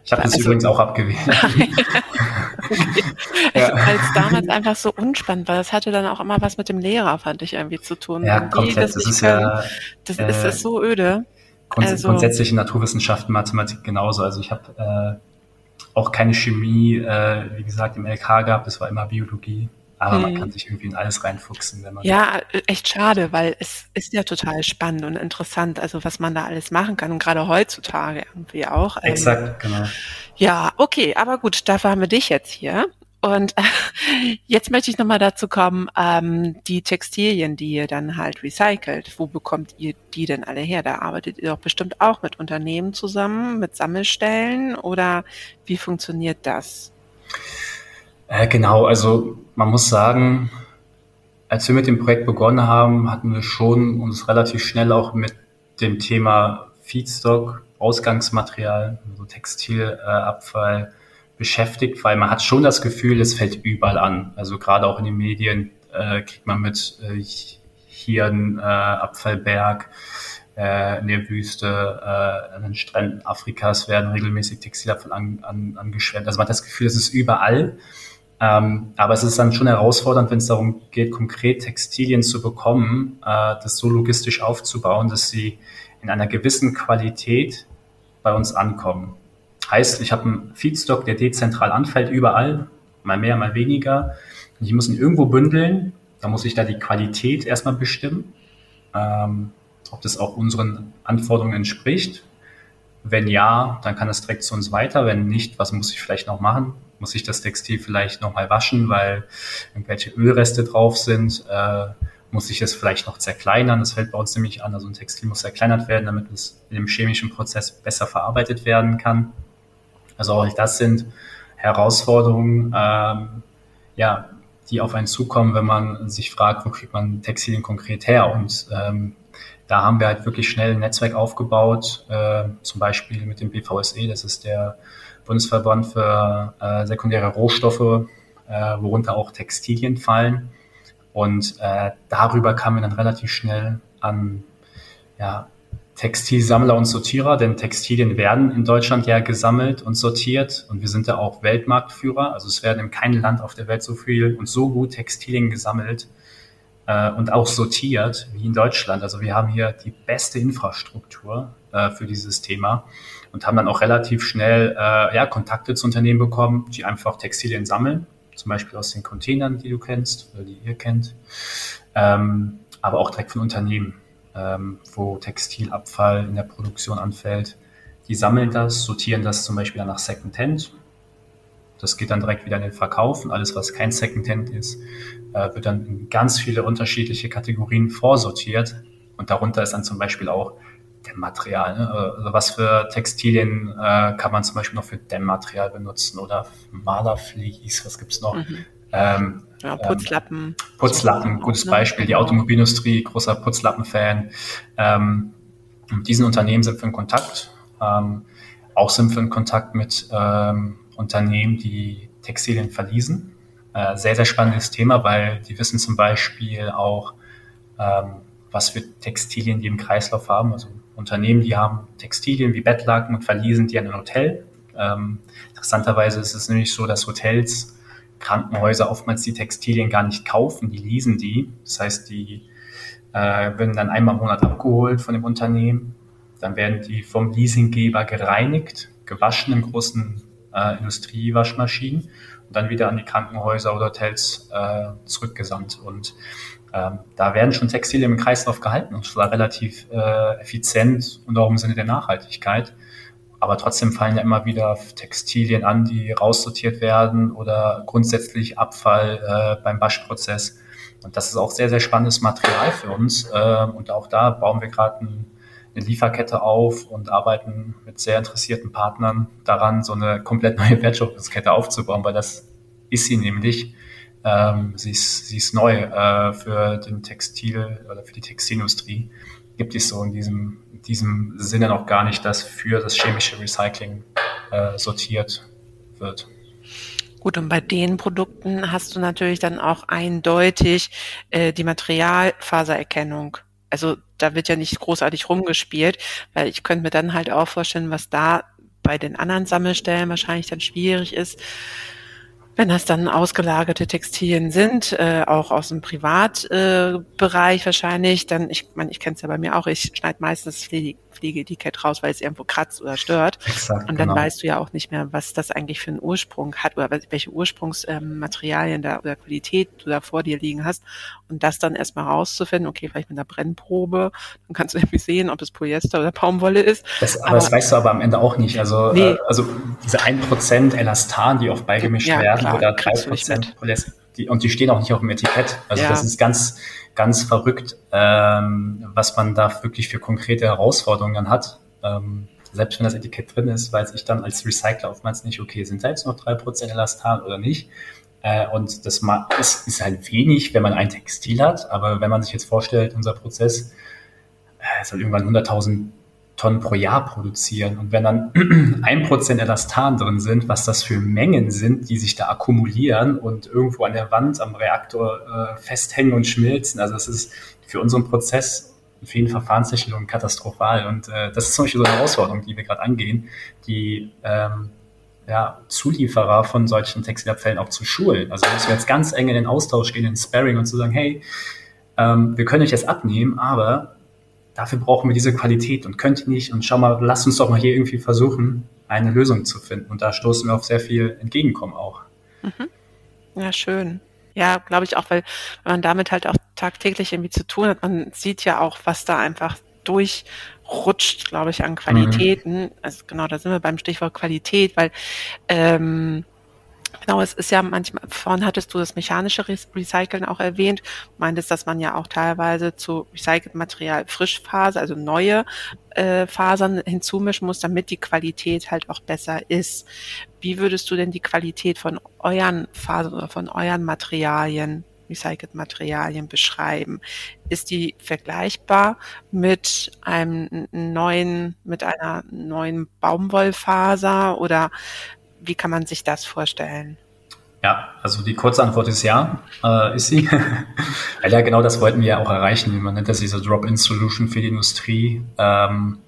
Ich habe das also, übrigens auch abgewählt. ja. Weil es damals einfach so unspannend war. Das hatte dann auch immer was mit dem Lehrer, fand ich irgendwie zu tun. Ja, komplett. Das, das ist ja. Das äh, ist, ist so öde. Grunds also, grundsätzlich in Naturwissenschaften, Mathematik genauso. Also ich habe äh, auch keine Chemie, äh, wie gesagt, im LK gehabt. Es war immer Biologie. Aber hm. man kann sich irgendwie in alles reinfuchsen, wenn man. Ja, echt schade, weil es ist ja total spannend und interessant, also was man da alles machen kann und gerade heutzutage irgendwie auch. Ähm, Exakt, genau. Ja, okay, aber gut, dafür haben wir dich jetzt hier. Und jetzt möchte ich nochmal dazu kommen, ähm, die Textilien, die ihr dann halt recycelt, wo bekommt ihr die denn alle her? Da arbeitet ihr doch bestimmt auch mit Unternehmen zusammen, mit Sammelstellen oder wie funktioniert das? Äh, genau, also man muss sagen, als wir mit dem Projekt begonnen haben, hatten wir schon uns relativ schnell auch mit dem Thema Feedstock, Ausgangsmaterial, also Textilabfall beschäftigt, weil man hat schon das Gefühl, es fällt überall an. Also gerade auch in den Medien äh, kriegt man mit äh, hier ein äh, Abfallberg äh, in der Wüste, äh, an den Stränden Afrikas werden regelmäßig Textilabfall an, an, angeschwemmt. Also man hat das Gefühl, es ist überall. Ähm, aber es ist dann schon herausfordernd, wenn es darum geht, konkret Textilien zu bekommen, äh, das so logistisch aufzubauen, dass sie in einer gewissen Qualität bei uns ankommen. Heißt, ich habe einen Feedstock, der dezentral anfällt, überall, mal mehr, mal weniger. Und ich muss ihn irgendwo bündeln. Da muss ich da die Qualität erstmal bestimmen, ähm, ob das auch unseren Anforderungen entspricht. Wenn ja, dann kann es direkt zu uns weiter. Wenn nicht, was muss ich vielleicht noch machen? Muss ich das Textil vielleicht nochmal waschen, weil irgendwelche Ölreste drauf sind, äh, muss ich es vielleicht noch zerkleinern. Das fällt bei uns nämlich an. Also ein Textil muss zerkleinert werden, damit es in dem chemischen Prozess besser verarbeitet werden kann. Also auch das sind Herausforderungen, ähm, ja, die auf einen zukommen, wenn man sich fragt, wo kriegt man Textilien konkret her? Und ähm, da haben wir halt wirklich schnell ein Netzwerk aufgebaut, äh, zum Beispiel mit dem BVSE, das ist der Bundesverband für äh, sekundäre Rohstoffe, äh, worunter auch Textilien fallen. Und äh, darüber kamen wir dann relativ schnell an ja, Textilsammler und Sortierer, denn Textilien werden in Deutschland ja gesammelt und sortiert und wir sind ja auch Weltmarktführer. Also es werden in keinem Land auf der Welt so viel und so gut Textilien gesammelt äh, und auch sortiert wie in Deutschland. Also wir haben hier die beste Infrastruktur äh, für dieses Thema und haben dann auch relativ schnell äh, ja, Kontakte zu Unternehmen bekommen, die einfach Textilien sammeln, zum Beispiel aus den Containern, die du kennst oder die ihr kennt, ähm, aber auch direkt von Unternehmen, ähm, wo Textilabfall in der Produktion anfällt. Die sammeln das, sortieren das zum Beispiel dann nach Secondhand. Das geht dann direkt wieder in den Verkauf und alles, was kein Secondhand ist, äh, wird dann in ganz viele unterschiedliche Kategorien vorsortiert. Und darunter ist dann zum Beispiel auch Dämmmaterial. Ne? Also was für Textilien äh, kann man zum Beispiel noch für Dämmmaterial benutzen oder Malerflies, was gibt's noch? Mhm. Ähm, ja, Putzlappen. Ähm, Putzlappen, gutes? Beispiel. Die Automobilindustrie, großer Putzlappen-Fan. Ähm, mit diesen Unternehmen sind wir in Kontakt, Ähm, auch sind wir in Kontakt mit ähm, Unternehmen, die Textilien verließen. Äh, sehr, sehr spannendes Thema, weil die wissen zum Beispiel auch, ähm, was für Textilien die im Kreislauf haben. Also Unternehmen, die haben Textilien wie Bettlaken und verließen die an ein Hotel. Ähm, interessanterweise ist es nämlich so, dass Hotels, Krankenhäuser oftmals die Textilien gar nicht kaufen, die leasen die. Das heißt, die äh, werden dann einmal im Monat abgeholt von dem Unternehmen. Dann werden die vom Leasinggeber gereinigt, gewaschen in großen äh, Industriewaschmaschinen und dann wieder an die Krankenhäuser oder Hotels äh, zurückgesandt. Und ähm, da werden schon Textilien im Kreislauf gehalten und zwar relativ äh, effizient und auch im Sinne der Nachhaltigkeit. Aber trotzdem fallen ja immer wieder Textilien an, die raussortiert werden oder grundsätzlich Abfall äh, beim Waschprozess. Und das ist auch sehr, sehr spannendes Material für uns. Äh, und auch da bauen wir gerade ein, eine Lieferkette auf und arbeiten mit sehr interessierten Partnern daran, so eine komplett neue Wertschöpfungskette aufzubauen, weil das ist sie nämlich. Ähm, sie, ist, sie ist neu äh, für den Textil oder für die Textilindustrie. Gibt es so in diesem, in diesem Sinne noch gar nicht, dass für das chemische Recycling äh, sortiert wird. Gut, und bei den Produkten hast du natürlich dann auch eindeutig äh, die Materialfasererkennung. Also da wird ja nicht großartig rumgespielt, weil ich könnte mir dann halt auch vorstellen, was da bei den anderen Sammelstellen wahrscheinlich dann schwierig ist, wenn das dann ausgelagerte Textilien sind, äh, auch aus dem Privatbereich äh, wahrscheinlich, dann, ich meine, ich kenne es ja bei mir auch, ich schneide meistens das Pflegeetikett raus, weil es irgendwo kratzt oder stört. Exakt, und dann genau. weißt du ja auch nicht mehr, was das eigentlich für einen Ursprung hat oder welche Ursprungsmaterialien ähm, da oder Qualität du da vor dir liegen hast. Und das dann erstmal rauszufinden, okay, vielleicht mit einer Brennprobe, dann kannst du irgendwie sehen, ob es Polyester oder Baumwolle ist. Das, aber, aber das weißt du aber am Ende auch nicht. Also, nee. äh, also diese 1% Elastan, die oft beigemischt ja, werden, klar, oder 3% Polyester, die, und die stehen auch nicht auf dem Etikett. Also ja. das ist ganz, ganz verrückt, ähm, was man da wirklich für konkrete Herausforderungen dann hat. Ähm, selbst wenn das Etikett drin ist, weiß ich dann als Recycler oftmals nicht, okay, sind da jetzt noch drei Prozent Elastan oder nicht? Äh, und das ist, ist halt wenig, wenn man ein Textil hat, aber wenn man sich jetzt vorstellt, unser Prozess äh, soll irgendwann 100.000 Tonnen pro Jahr produzieren. Und wenn dann ein Prozent Elastan drin sind, was das für Mengen sind, die sich da akkumulieren und irgendwo an der Wand am Reaktor äh, festhängen und schmilzen, also das ist für unseren Prozess in vielen Verfahrenstechnologien katastrophal. Und äh, das ist zum Beispiel so eine Herausforderung, die wir gerade angehen, die ähm, ja, Zulieferer von solchen Textilabfällen auch zu schulen. Also müssen wir jetzt ganz eng in den Austausch gehen, in den Sparring und zu sagen, hey, ähm, wir können euch das abnehmen, aber dafür brauchen wir diese Qualität und könnt ihr nicht und schau mal, lasst uns doch mal hier irgendwie versuchen, eine Lösung zu finden. Und da stoßen wir auf sehr viel Entgegenkommen auch. Mhm. Ja, schön. Ja, glaube ich auch, weil man damit halt auch tagtäglich irgendwie zu tun hat. Man sieht ja auch, was da einfach durchrutscht, glaube ich, an Qualitäten. Mhm. Also genau, da sind wir beim Stichwort Qualität, weil ähm, Genau, es ist ja manchmal, vorhin hattest du das mechanische Recyceln auch erwähnt, meintest, dass man ja auch teilweise zu recyceltem Material Frischfaser, also neue äh, Fasern hinzumischen muss, damit die Qualität halt auch besser ist. Wie würdest du denn die Qualität von euren Fasern oder von euren Materialien recycelten Materialien beschreiben. Ist die vergleichbar mit einem neuen, mit einer neuen Baumwollfaser oder wie kann man sich das vorstellen? Ja, also die kurze Antwort ist ja, äh, ist sie. ja, genau das wollten wir ja auch erreichen. Man nennt das diese Drop-in-Solution für die Industrie, ähm,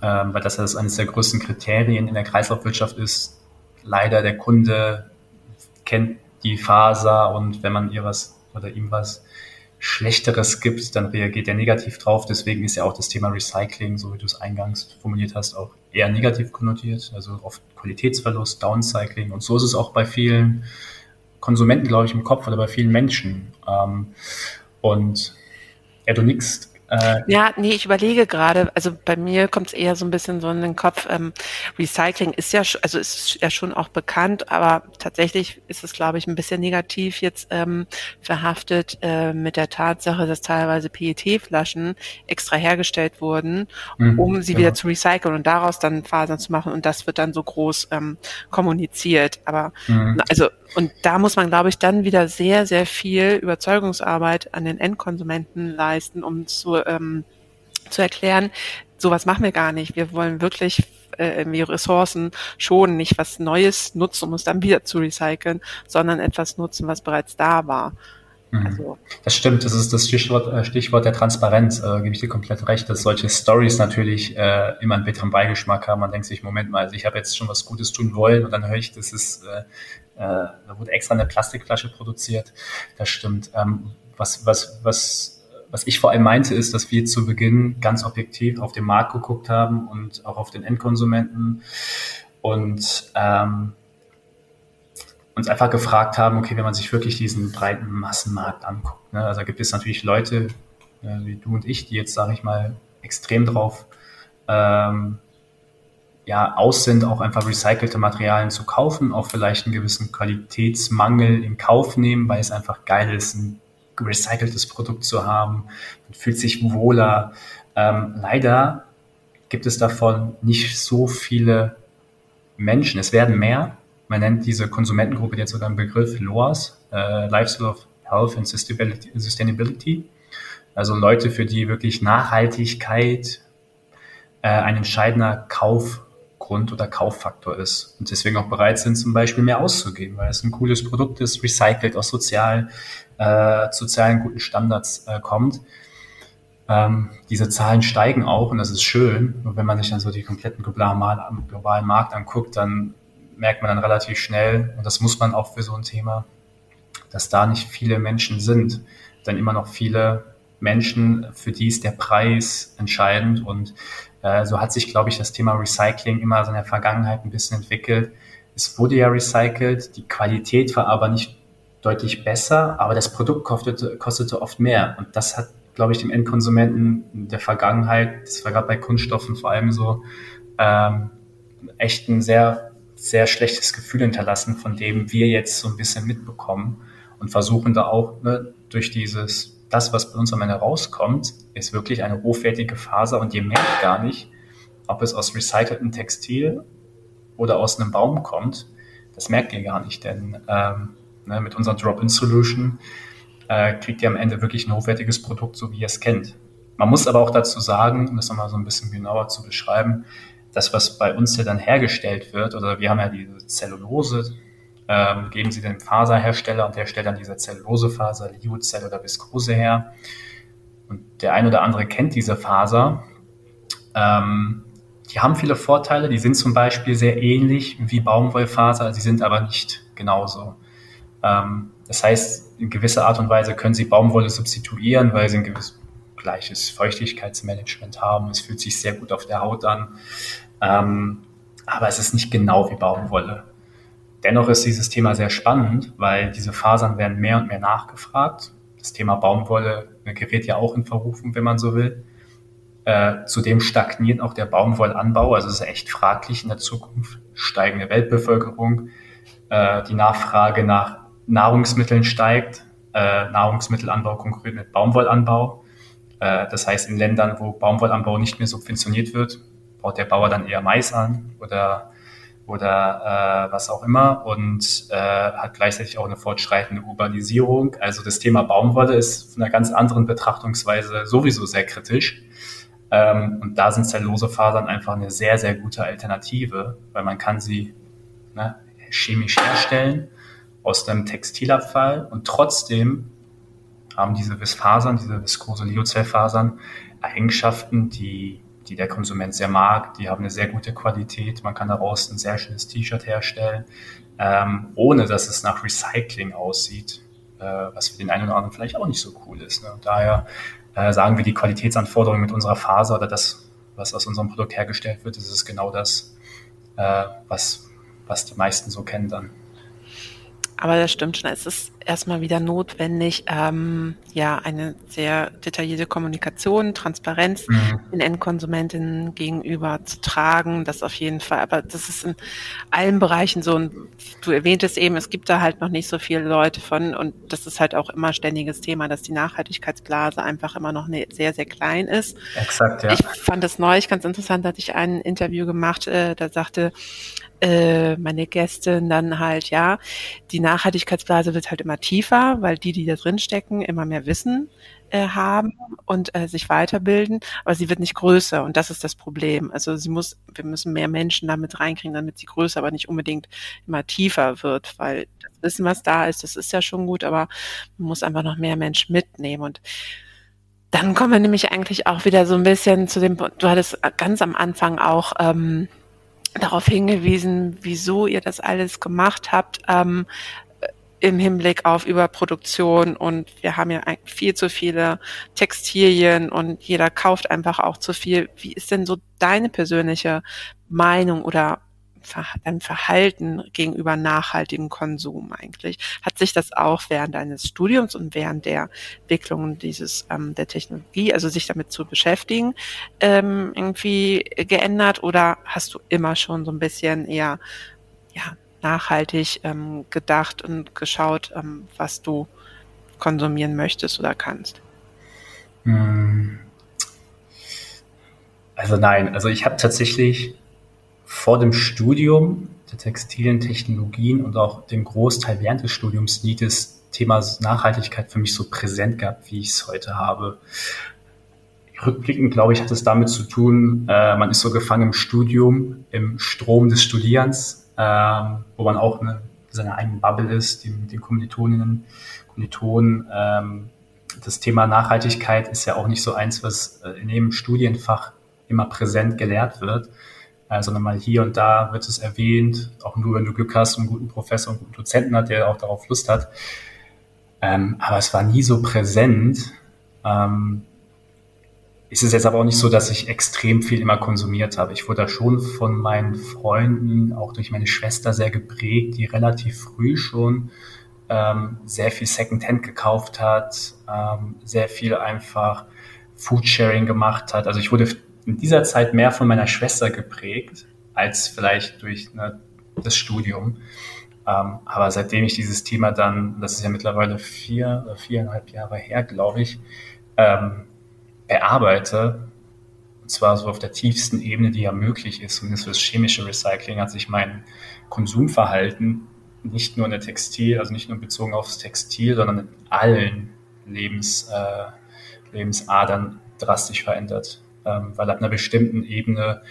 ähm, weil das ja eines der größten Kriterien in der Kreislaufwirtschaft ist. Leider der Kunde kennt die Faser und wenn man ihr was oder ihm was Schlechteres gibt, dann reagiert er negativ drauf. Deswegen ist ja auch das Thema Recycling, so wie du es eingangs formuliert hast, auch eher negativ konnotiert. Also oft Qualitätsverlust, Downcycling. Und so ist es auch bei vielen Konsumenten, glaube ich, im Kopf oder bei vielen Menschen. Ähm, und nickst äh, ja, nee, ich überlege gerade, also bei mir kommt es eher so ein bisschen so in den Kopf, ähm, Recycling ist ja, also ist ja schon auch bekannt, aber tatsächlich ist es, glaube ich, ein bisschen negativ jetzt ähm, verhaftet äh, mit der Tatsache, dass teilweise PET-Flaschen extra hergestellt wurden, mhm, um sie ja. wieder zu recyceln und daraus dann Fasern zu machen und das wird dann so groß ähm, kommuniziert. Aber mhm. also und da muss man, glaube ich, dann wieder sehr, sehr viel Überzeugungsarbeit an den Endkonsumenten leisten, um zu, ähm, zu erklären, sowas machen wir gar nicht. Wir wollen wirklich äh, irgendwie Ressourcen schonen, nicht was Neues nutzen, um es dann wieder zu recyceln, sondern etwas nutzen, was bereits da war. Mhm. Also, das stimmt, das ist das Stichwort, äh, Stichwort der Transparenz, äh, gebe ich dir komplett recht, dass solche Stories natürlich äh, immer einen bitteren Beigeschmack haben. Man denkt sich, Moment mal, also ich habe jetzt schon was Gutes tun wollen und dann höre ich, das ist, äh, äh, da wurde extra eine Plastikflasche produziert. Das stimmt. Ähm, was, was, was was ich vor allem meinte, ist, dass wir zu Beginn ganz objektiv auf den Markt geguckt haben und auch auf den Endkonsumenten und ähm, uns einfach gefragt haben, okay, wenn man sich wirklich diesen breiten Massenmarkt anguckt, ne, also gibt es natürlich Leute äh, wie du und ich, die jetzt, sage ich mal, extrem drauf ähm, ja, aus sind, auch einfach recycelte Materialien zu kaufen, auch vielleicht einen gewissen Qualitätsmangel in Kauf nehmen, weil es einfach geil ist, ein recyceltes Produkt zu haben. Man fühlt sich wohler. Ähm, leider gibt es davon nicht so viele Menschen. Es werden mehr, man nennt diese Konsumentengruppe jetzt sogar einen Begriff LOAS, äh, Lifestyle of Health and Sustainability. Also Leute, für die wirklich Nachhaltigkeit äh, ein entscheidender Kaufgrund oder Kauffaktor ist und deswegen auch bereit sind, zum Beispiel mehr auszugeben, weil es ein cooles Produkt ist, recycelt, aus sozial, äh, sozialen guten Standards äh, kommt. Ähm, diese Zahlen steigen auch und das ist schön. Und wenn man sich dann so die kompletten globalen, globalen Markt anguckt, dann merkt man dann relativ schnell, und das muss man auch für so ein Thema, dass da nicht viele Menschen sind. Denn immer noch viele Menschen, für die ist der Preis entscheidend. Und äh, so hat sich, glaube ich, das Thema Recycling immer so in der Vergangenheit ein bisschen entwickelt. Es wurde ja recycelt, die Qualität war aber nicht deutlich besser, aber das Produkt kostete, kostete oft mehr. Und das hat, glaube ich, dem Endkonsumenten in der Vergangenheit, das war gerade bei Kunststoffen vor allem so, ähm, echt ein sehr sehr schlechtes Gefühl hinterlassen, von dem wir jetzt so ein bisschen mitbekommen und versuchen da auch ne, durch dieses, das, was bei uns am Ende rauskommt, ist wirklich eine hochwertige Faser und ihr merkt gar nicht, ob es aus recyceltem Textil oder aus einem Baum kommt. Das merkt ihr gar nicht, denn ähm, ne, mit unserer Drop-in-Solution äh, kriegt ihr am Ende wirklich ein hochwertiges Produkt, so wie ihr es kennt. Man muss aber auch dazu sagen, um das nochmal so ein bisschen genauer zu beschreiben, das, was bei uns ja dann hergestellt wird, oder wir haben ja diese Zellulose, ähm, geben sie dem Faserhersteller und der stellt dann diese Zellulosefaser, Liozell oder Viskose her. Und der ein oder andere kennt diese Faser. Ähm, die haben viele Vorteile, die sind zum Beispiel sehr ähnlich wie Baumwollfaser, sie sind aber nicht genauso. Ähm, das heißt, in gewisser Art und Weise können sie Baumwolle substituieren, weil sie ein gewisses gleiches Feuchtigkeitsmanagement haben. Es fühlt sich sehr gut auf der Haut an. Ähm, aber es ist nicht genau wie Baumwolle. Dennoch ist dieses Thema sehr spannend, weil diese Fasern werden mehr und mehr nachgefragt. Das Thema Baumwolle gerät ja auch in Verrufung, wenn man so will. Äh, zudem stagniert auch der Baumwollanbau. Also es ist echt fraglich in der Zukunft. Steigende Weltbevölkerung, äh, die Nachfrage nach Nahrungsmitteln steigt, äh, Nahrungsmittelanbau konkurriert mit Baumwollanbau. Äh, das heißt, in Ländern, wo Baumwollanbau nicht mehr subventioniert wird, baut der Bauer dann eher Mais an oder, oder äh, was auch immer und äh, hat gleichzeitig auch eine fortschreitende Urbanisierung. Also das Thema Baumwolle ist von einer ganz anderen Betrachtungsweise sowieso sehr kritisch. Ähm, und da sind Zellulosefasern einfach eine sehr, sehr gute Alternative, weil man kann sie ne, chemisch herstellen aus dem Textilabfall und trotzdem haben diese Fasern, diese viskose Liozellfasern Eigenschaften, die, die der Konsument sehr mag. Die haben eine sehr gute Qualität. Man kann daraus ein sehr schönes T-Shirt herstellen, ähm, ohne dass es nach Recycling aussieht, äh, was für den einen oder anderen vielleicht auch nicht so cool ist. Ne? Daher äh, sagen wir, die Qualitätsanforderungen mit unserer Faser oder das, was aus unserem Produkt hergestellt wird, das ist genau das, äh, was, was die meisten so kennen dann. Aber das stimmt schon. Es ist erstmal wieder notwendig, ähm, ja, eine sehr detaillierte Kommunikation, Transparenz mhm. den Endkonsumentinnen gegenüber zu tragen. Das auf jeden Fall. Aber das ist in allen Bereichen so. Und du erwähntest eben, es gibt da halt noch nicht so viele Leute von. Und das ist halt auch immer ständiges Thema, dass die Nachhaltigkeitsblase einfach immer noch ne, sehr, sehr klein ist. Exakt, ja. Ich fand das neulich ganz interessant, da hatte ich ein Interview gemacht, äh, da sagte äh, meine Gästin dann halt, ja, die Nachhaltigkeitsblase wird halt immer tiefer, weil die, die da drin stecken, immer mehr Wissen äh, haben und äh, sich weiterbilden, aber sie wird nicht größer und das ist das Problem. Also sie muss, wir müssen mehr Menschen damit reinkriegen, damit sie größer, aber nicht unbedingt immer tiefer wird, weil das Wissen, was da ist, das ist ja schon gut, aber man muss einfach noch mehr Menschen mitnehmen und dann kommen wir nämlich eigentlich auch wieder so ein bisschen zu dem, du hattest ganz am Anfang auch ähm, darauf hingewiesen, wieso ihr das alles gemacht habt. Ähm, im Hinblick auf Überproduktion und wir haben ja viel zu viele Textilien und jeder kauft einfach auch zu viel. Wie ist denn so deine persönliche Meinung oder dein Verhalten gegenüber nachhaltigem Konsum eigentlich? Hat sich das auch während deines Studiums und während der Entwicklung dieses ähm, der Technologie, also sich damit zu beschäftigen, ähm, irgendwie geändert oder hast du immer schon so ein bisschen eher ja nachhaltig ähm, gedacht und geschaut, ähm, was du konsumieren möchtest oder kannst? Hm. Also nein, also ich habe tatsächlich vor dem Studium der textilen Technologien und auch dem Großteil während des Studiums nie das Thema Nachhaltigkeit für mich so präsent gehabt, wie ich es heute habe. Rückblickend, glaube ich, hat es damit zu tun, äh, man ist so gefangen im Studium, im Strom des Studierens ähm, wo man auch eine, seine eigene Bubble ist, die, mit den Kommilitoninnen, Kommilitonen. Ähm, das Thema Nachhaltigkeit ist ja auch nicht so eins, was äh, in jedem Studienfach immer präsent gelehrt wird, äh, sondern mal hier und da wird es erwähnt, auch nur wenn du Glück hast und einen guten Professor und einen guten Dozenten hat, der auch darauf Lust hat. Ähm, aber es war nie so präsent. Ähm, ist es jetzt aber auch nicht so, dass ich extrem viel immer konsumiert habe. Ich wurde da schon von meinen Freunden, auch durch meine Schwester sehr geprägt, die relativ früh schon ähm, sehr viel Secondhand gekauft hat, ähm, sehr viel einfach Foodsharing gemacht hat. Also ich wurde in dieser Zeit mehr von meiner Schwester geprägt, als vielleicht durch ne, das Studium. Ähm, aber seitdem ich dieses Thema dann, das ist ja mittlerweile vier oder viereinhalb Jahre her, glaube ich, ähm, bearbeite, und zwar so auf der tiefsten Ebene, die ja möglich ist, zumindest für das chemische Recycling, hat sich mein Konsumverhalten nicht nur in der Textil, also nicht nur bezogen aufs Textil, sondern in allen Lebens, äh, Lebensadern drastisch verändert. Ähm, weil ab einer bestimmten Ebene,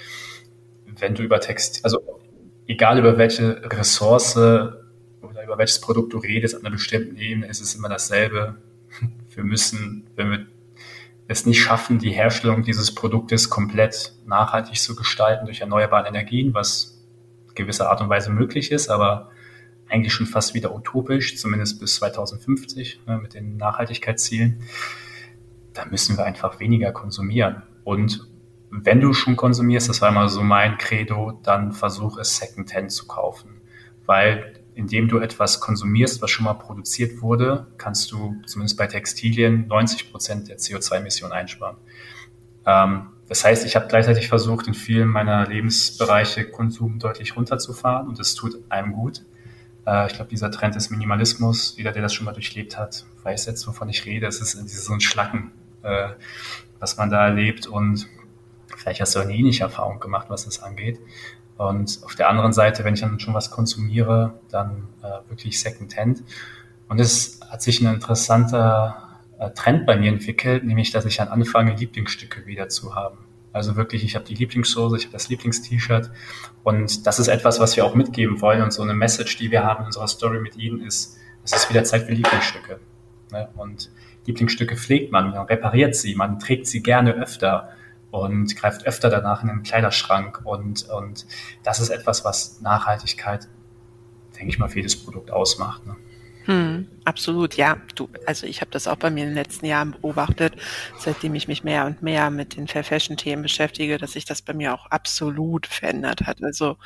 wenn du über Text, also egal über welche Ressource oder über welches Produkt du redest, ab einer bestimmten Ebene ist es immer dasselbe. Wir müssen, wenn wir es nicht schaffen, die Herstellung dieses Produktes komplett nachhaltig zu gestalten durch erneuerbare Energien, was gewisser Art und Weise möglich ist, aber eigentlich schon fast wieder utopisch, zumindest bis 2050 ne, mit den Nachhaltigkeitszielen. Da müssen wir einfach weniger konsumieren. Und wenn du schon konsumierst, das war immer so mein Credo, dann versuch es Secondhand zu kaufen. Weil indem du etwas konsumierst, was schon mal produziert wurde, kannst du zumindest bei Textilien 90 Prozent der CO2-Emissionen einsparen. Ähm, das heißt, ich habe gleichzeitig versucht, in vielen meiner Lebensbereiche Konsum deutlich runterzufahren und es tut einem gut. Äh, ich glaube, dieser Trend des Minimalismus, jeder, der das schon mal durchlebt hat, weiß jetzt, wovon ich rede. Es ist so ein Schlacken, äh, was man da erlebt und vielleicht hast du eine ähnliche Erfahrung gemacht, was das angeht. Und auf der anderen Seite, wenn ich dann schon was konsumiere, dann äh, wirklich Secondhand. Und es hat sich ein interessanter äh, Trend bei mir entwickelt, nämlich dass ich dann anfange, Lieblingsstücke wieder zu haben. Also wirklich, ich habe die Lieblingssoße, ich habe das Lieblingst-T-Shirt und das ist etwas, was wir auch mitgeben wollen und so eine Message, die wir haben in unserer Story mit Ihnen ist, es ist wieder Zeit für Lieblingsstücke. Ne? Und Lieblingsstücke pflegt man, man repariert sie, man trägt sie gerne öfter und greift öfter danach in den Kleiderschrank. Und, und das ist etwas, was Nachhaltigkeit, denke ich mal, für jedes Produkt ausmacht. Ne? Hm, absolut, ja. Du, also ich habe das auch bei mir in den letzten Jahren beobachtet, seitdem ich mich mehr und mehr mit den Fair Fashion Themen beschäftige, dass sich das bei mir auch absolut verändert hat. Also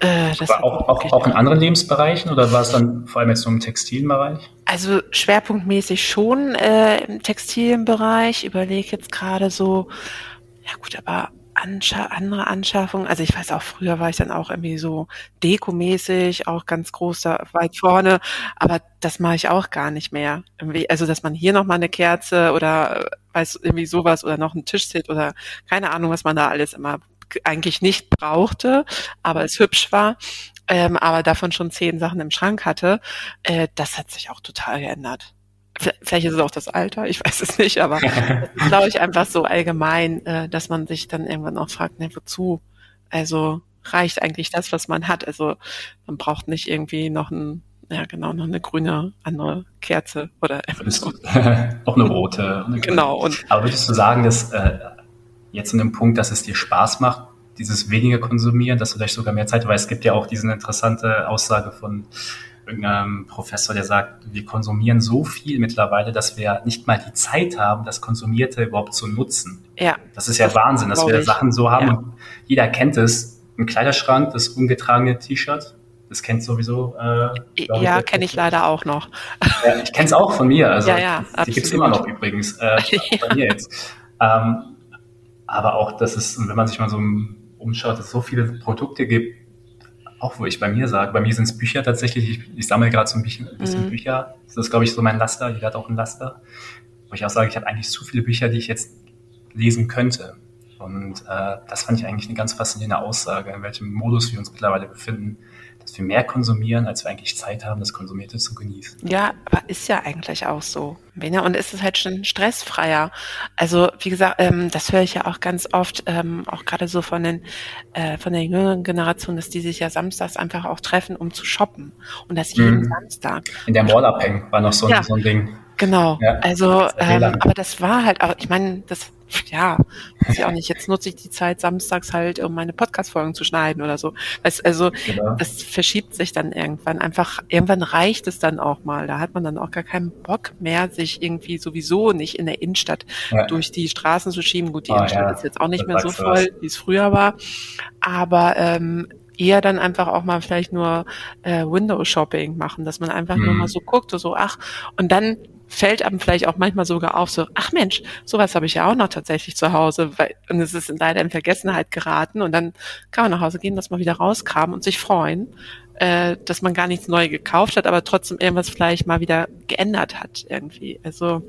äh, das war auch, auch, auch in anderen Lebensbereichen oder war es dann vor allem jetzt nur im Textilbereich? Also schwerpunktmäßig schon äh, im Textilbereich. Überlege jetzt gerade so, ja gut, aber Anscha andere Anschaffungen, also ich weiß auch, früher war ich dann auch irgendwie so dekomäßig, auch ganz groß da weit vorne, aber das mache ich auch gar nicht mehr. Irgendwie, also dass man hier nochmal eine Kerze oder weiß irgendwie sowas oder noch ein Tischset oder keine Ahnung, was man da alles immer eigentlich nicht brauchte, aber es hübsch war, ähm, aber davon schon zehn Sachen im Schrank hatte, äh, das hat sich auch total geändert. Vielleicht ist es auch das Alter, ich weiß es nicht, aber glaube ich einfach so allgemein, äh, dass man sich dann irgendwann auch fragt, ne, wozu? Also reicht eigentlich das, was man hat. Also man braucht nicht irgendwie noch ein, ja genau, noch eine grüne andere Kerze oder so. auch eine rote. Eine genau. Und Aber würdest du sagen, dass äh, jetzt in dem Punkt, dass es dir Spaß macht, dieses weniger konsumieren, dass du vielleicht sogar mehr Zeit, weil es gibt ja auch diese interessante Aussage von irgendeinem Professor, der sagt, wir konsumieren so viel mittlerweile, dass wir nicht mal die Zeit haben, das Konsumierte überhaupt zu nutzen. Ja. Das ist ja das Wahnsinn, dass wir ich. Sachen so haben ja. und jeder kennt es, im Kleiderschrank das ungetragene T-Shirt. Das kennt sowieso. Äh, ja, kenne ich leider auch noch. Ja, ich kenne es auch von mir. Also ja, ja, die gibt es immer noch übrigens. Äh, bei mir jetzt. Ähm, aber auch, dass es, wenn man sich mal so umschaut, dass es so viele Produkte gibt, auch wo ich bei mir sage, bei mir sind es Bücher tatsächlich, ich, ich sammle gerade so ein bisschen, ein bisschen mhm. Bücher. Das ist, glaube ich, so mein Laster. Jeder hat auch ein Laster. Wo ich auch sage, ich habe eigentlich zu viele Bücher, die ich jetzt lesen könnte. Und äh, das fand ich eigentlich eine ganz faszinierende Aussage, in welchem Modus wir uns mittlerweile befinden, dass wir mehr konsumieren, als wir eigentlich Zeit haben, das Konsumierte zu genießen. Ja, aber ist ja eigentlich auch so. Und ist es halt schon stressfreier. Also wie gesagt, ähm, das höre ich ja auch ganz oft, ähm, auch gerade so von den äh, von der jüngeren Generation, dass die sich ja samstags einfach auch treffen, um zu shoppen. Und das jeden mhm. Samstag. In der Mall abhängen war noch so, ja. so ein Ding. Genau. Ja, also, ähm, aber das war halt, aber ich meine, das ja, weiß ich auch nicht. Jetzt nutze ich die Zeit samstags halt, um meine Podcast-Folgen zu schneiden oder so. Weißt, also genau. das verschiebt sich dann irgendwann. Einfach, irgendwann reicht es dann auch mal. Da hat man dann auch gar keinen Bock mehr, sich irgendwie sowieso nicht in der Innenstadt ja. durch die Straßen zu schieben. Gut, die oh, Innenstadt ja. ist jetzt auch nicht das mehr so voll, wie es früher war. Aber ähm, eher dann einfach auch mal vielleicht nur äh, Window-Shopping machen, dass man einfach mhm. nur mal so guckt, so ach, und dann fällt einem vielleicht auch manchmal sogar auf, so, ach Mensch, sowas habe ich ja auch noch tatsächlich zu Hause, weil, und es ist leider in Vergessenheit geraten und dann kann man nach Hause gehen, das mal wieder rauskramen und sich freuen, äh, dass man gar nichts neu gekauft hat, aber trotzdem irgendwas vielleicht mal wieder geändert hat irgendwie. Also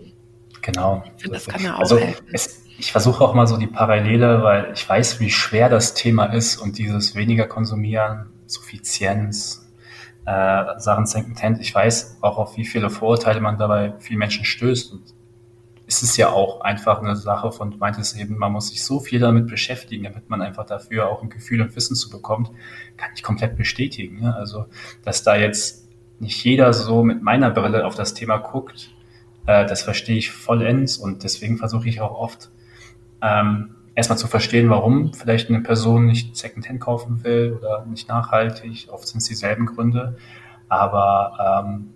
genau. Ich finde, das kann ja auch also, helfen. Es, ich versuche auch mal so die Parallele, weil ich weiß, wie schwer das Thema ist und dieses weniger konsumieren, Suffizienz, äh, Sachen Secondhand. Ich weiß auch, auf wie viele Vorurteile man dabei vielen Menschen stößt. Und es ist ja auch einfach eine Sache von, du meintest eben, man muss sich so viel damit beschäftigen, damit man einfach dafür auch ein Gefühl und Wissen zu bekommt, kann ich komplett bestätigen. Ne? Also, dass da jetzt nicht jeder so mit meiner Brille auf das Thema guckt, äh, das verstehe ich vollends und deswegen versuche ich auch oft, ähm, erstmal zu verstehen, warum vielleicht eine Person nicht Secondhand kaufen will oder nicht nachhaltig. Oft sind es dieselben Gründe. Aber ähm,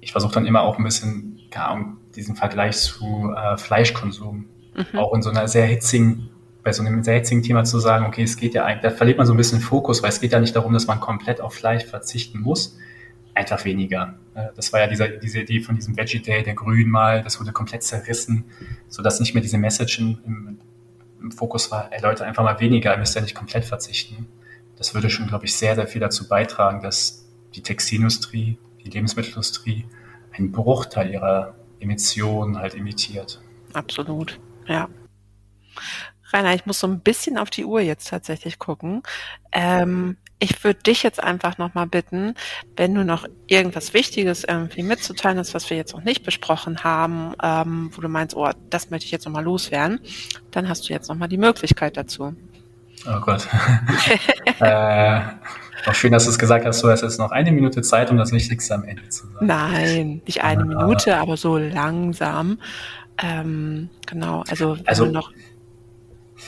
ich versuche dann immer auch ein bisschen, Ahnung, diesen Vergleich zu äh, Fleischkonsum mhm. auch in so einer sehr hitzigen, bei so einem sehr hitzigen Thema zu sagen, okay, es geht ja eigentlich, da verliert man so ein bisschen Fokus, weil es geht ja nicht darum, dass man komplett auf Fleisch verzichten muss, einfach weniger. Äh, das war ja diese, diese Idee von diesem Veggie Day, der Grün mal, das wurde komplett zerrissen, sodass nicht mehr diese Message im, im Fokus war, ey Leute, einfach mal weniger, ihr müsst ja nicht komplett verzichten. Das würde schon, glaube ich, sehr, sehr viel dazu beitragen, dass die Textilindustrie, die Lebensmittelindustrie einen Bruchteil ihrer Emissionen halt emittiert. Absolut, ja. Rainer, ich muss so ein bisschen auf die Uhr jetzt tatsächlich gucken. Ähm, ich würde dich jetzt einfach nochmal bitten, wenn du noch irgendwas Wichtiges irgendwie mitzuteilen hast, was wir jetzt noch nicht besprochen haben, ähm, wo du meinst, oh, das möchte ich jetzt nochmal loswerden, dann hast du jetzt nochmal die Möglichkeit dazu. Oh Gott. äh, auch schön, dass du es gesagt hast, du hast jetzt noch eine Minute Zeit, um das Wichtigste am Ende zu sagen. Nein, nicht eine ah, Minute, aber so langsam. Ähm, genau, also, also noch.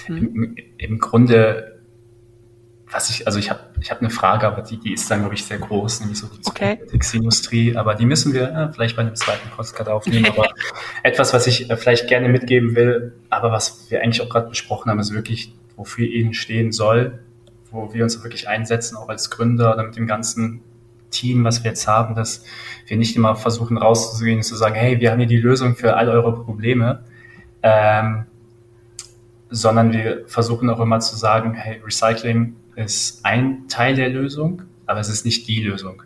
Hm? Im, Im Grunde was ich, also ich habe ich hab eine Frage, aber die, die ist dann, glaube ich, sehr groß, nämlich so die okay. Textilindustrie, aber die müssen wir äh, vielleicht bei einem zweiten Podcast aufnehmen. aber etwas, was ich äh, vielleicht gerne mitgeben will, aber was wir eigentlich auch gerade besprochen haben, ist wirklich, wofür ihnen stehen soll, wo wir uns wirklich einsetzen, auch als Gründer oder mit dem ganzen Team, was wir jetzt haben, dass wir nicht immer versuchen rauszugehen und zu sagen, hey, wir haben hier die Lösung für all eure Probleme, ähm, sondern wir versuchen auch immer zu sagen, hey, Recycling ist ein Teil der Lösung, aber es ist nicht die Lösung.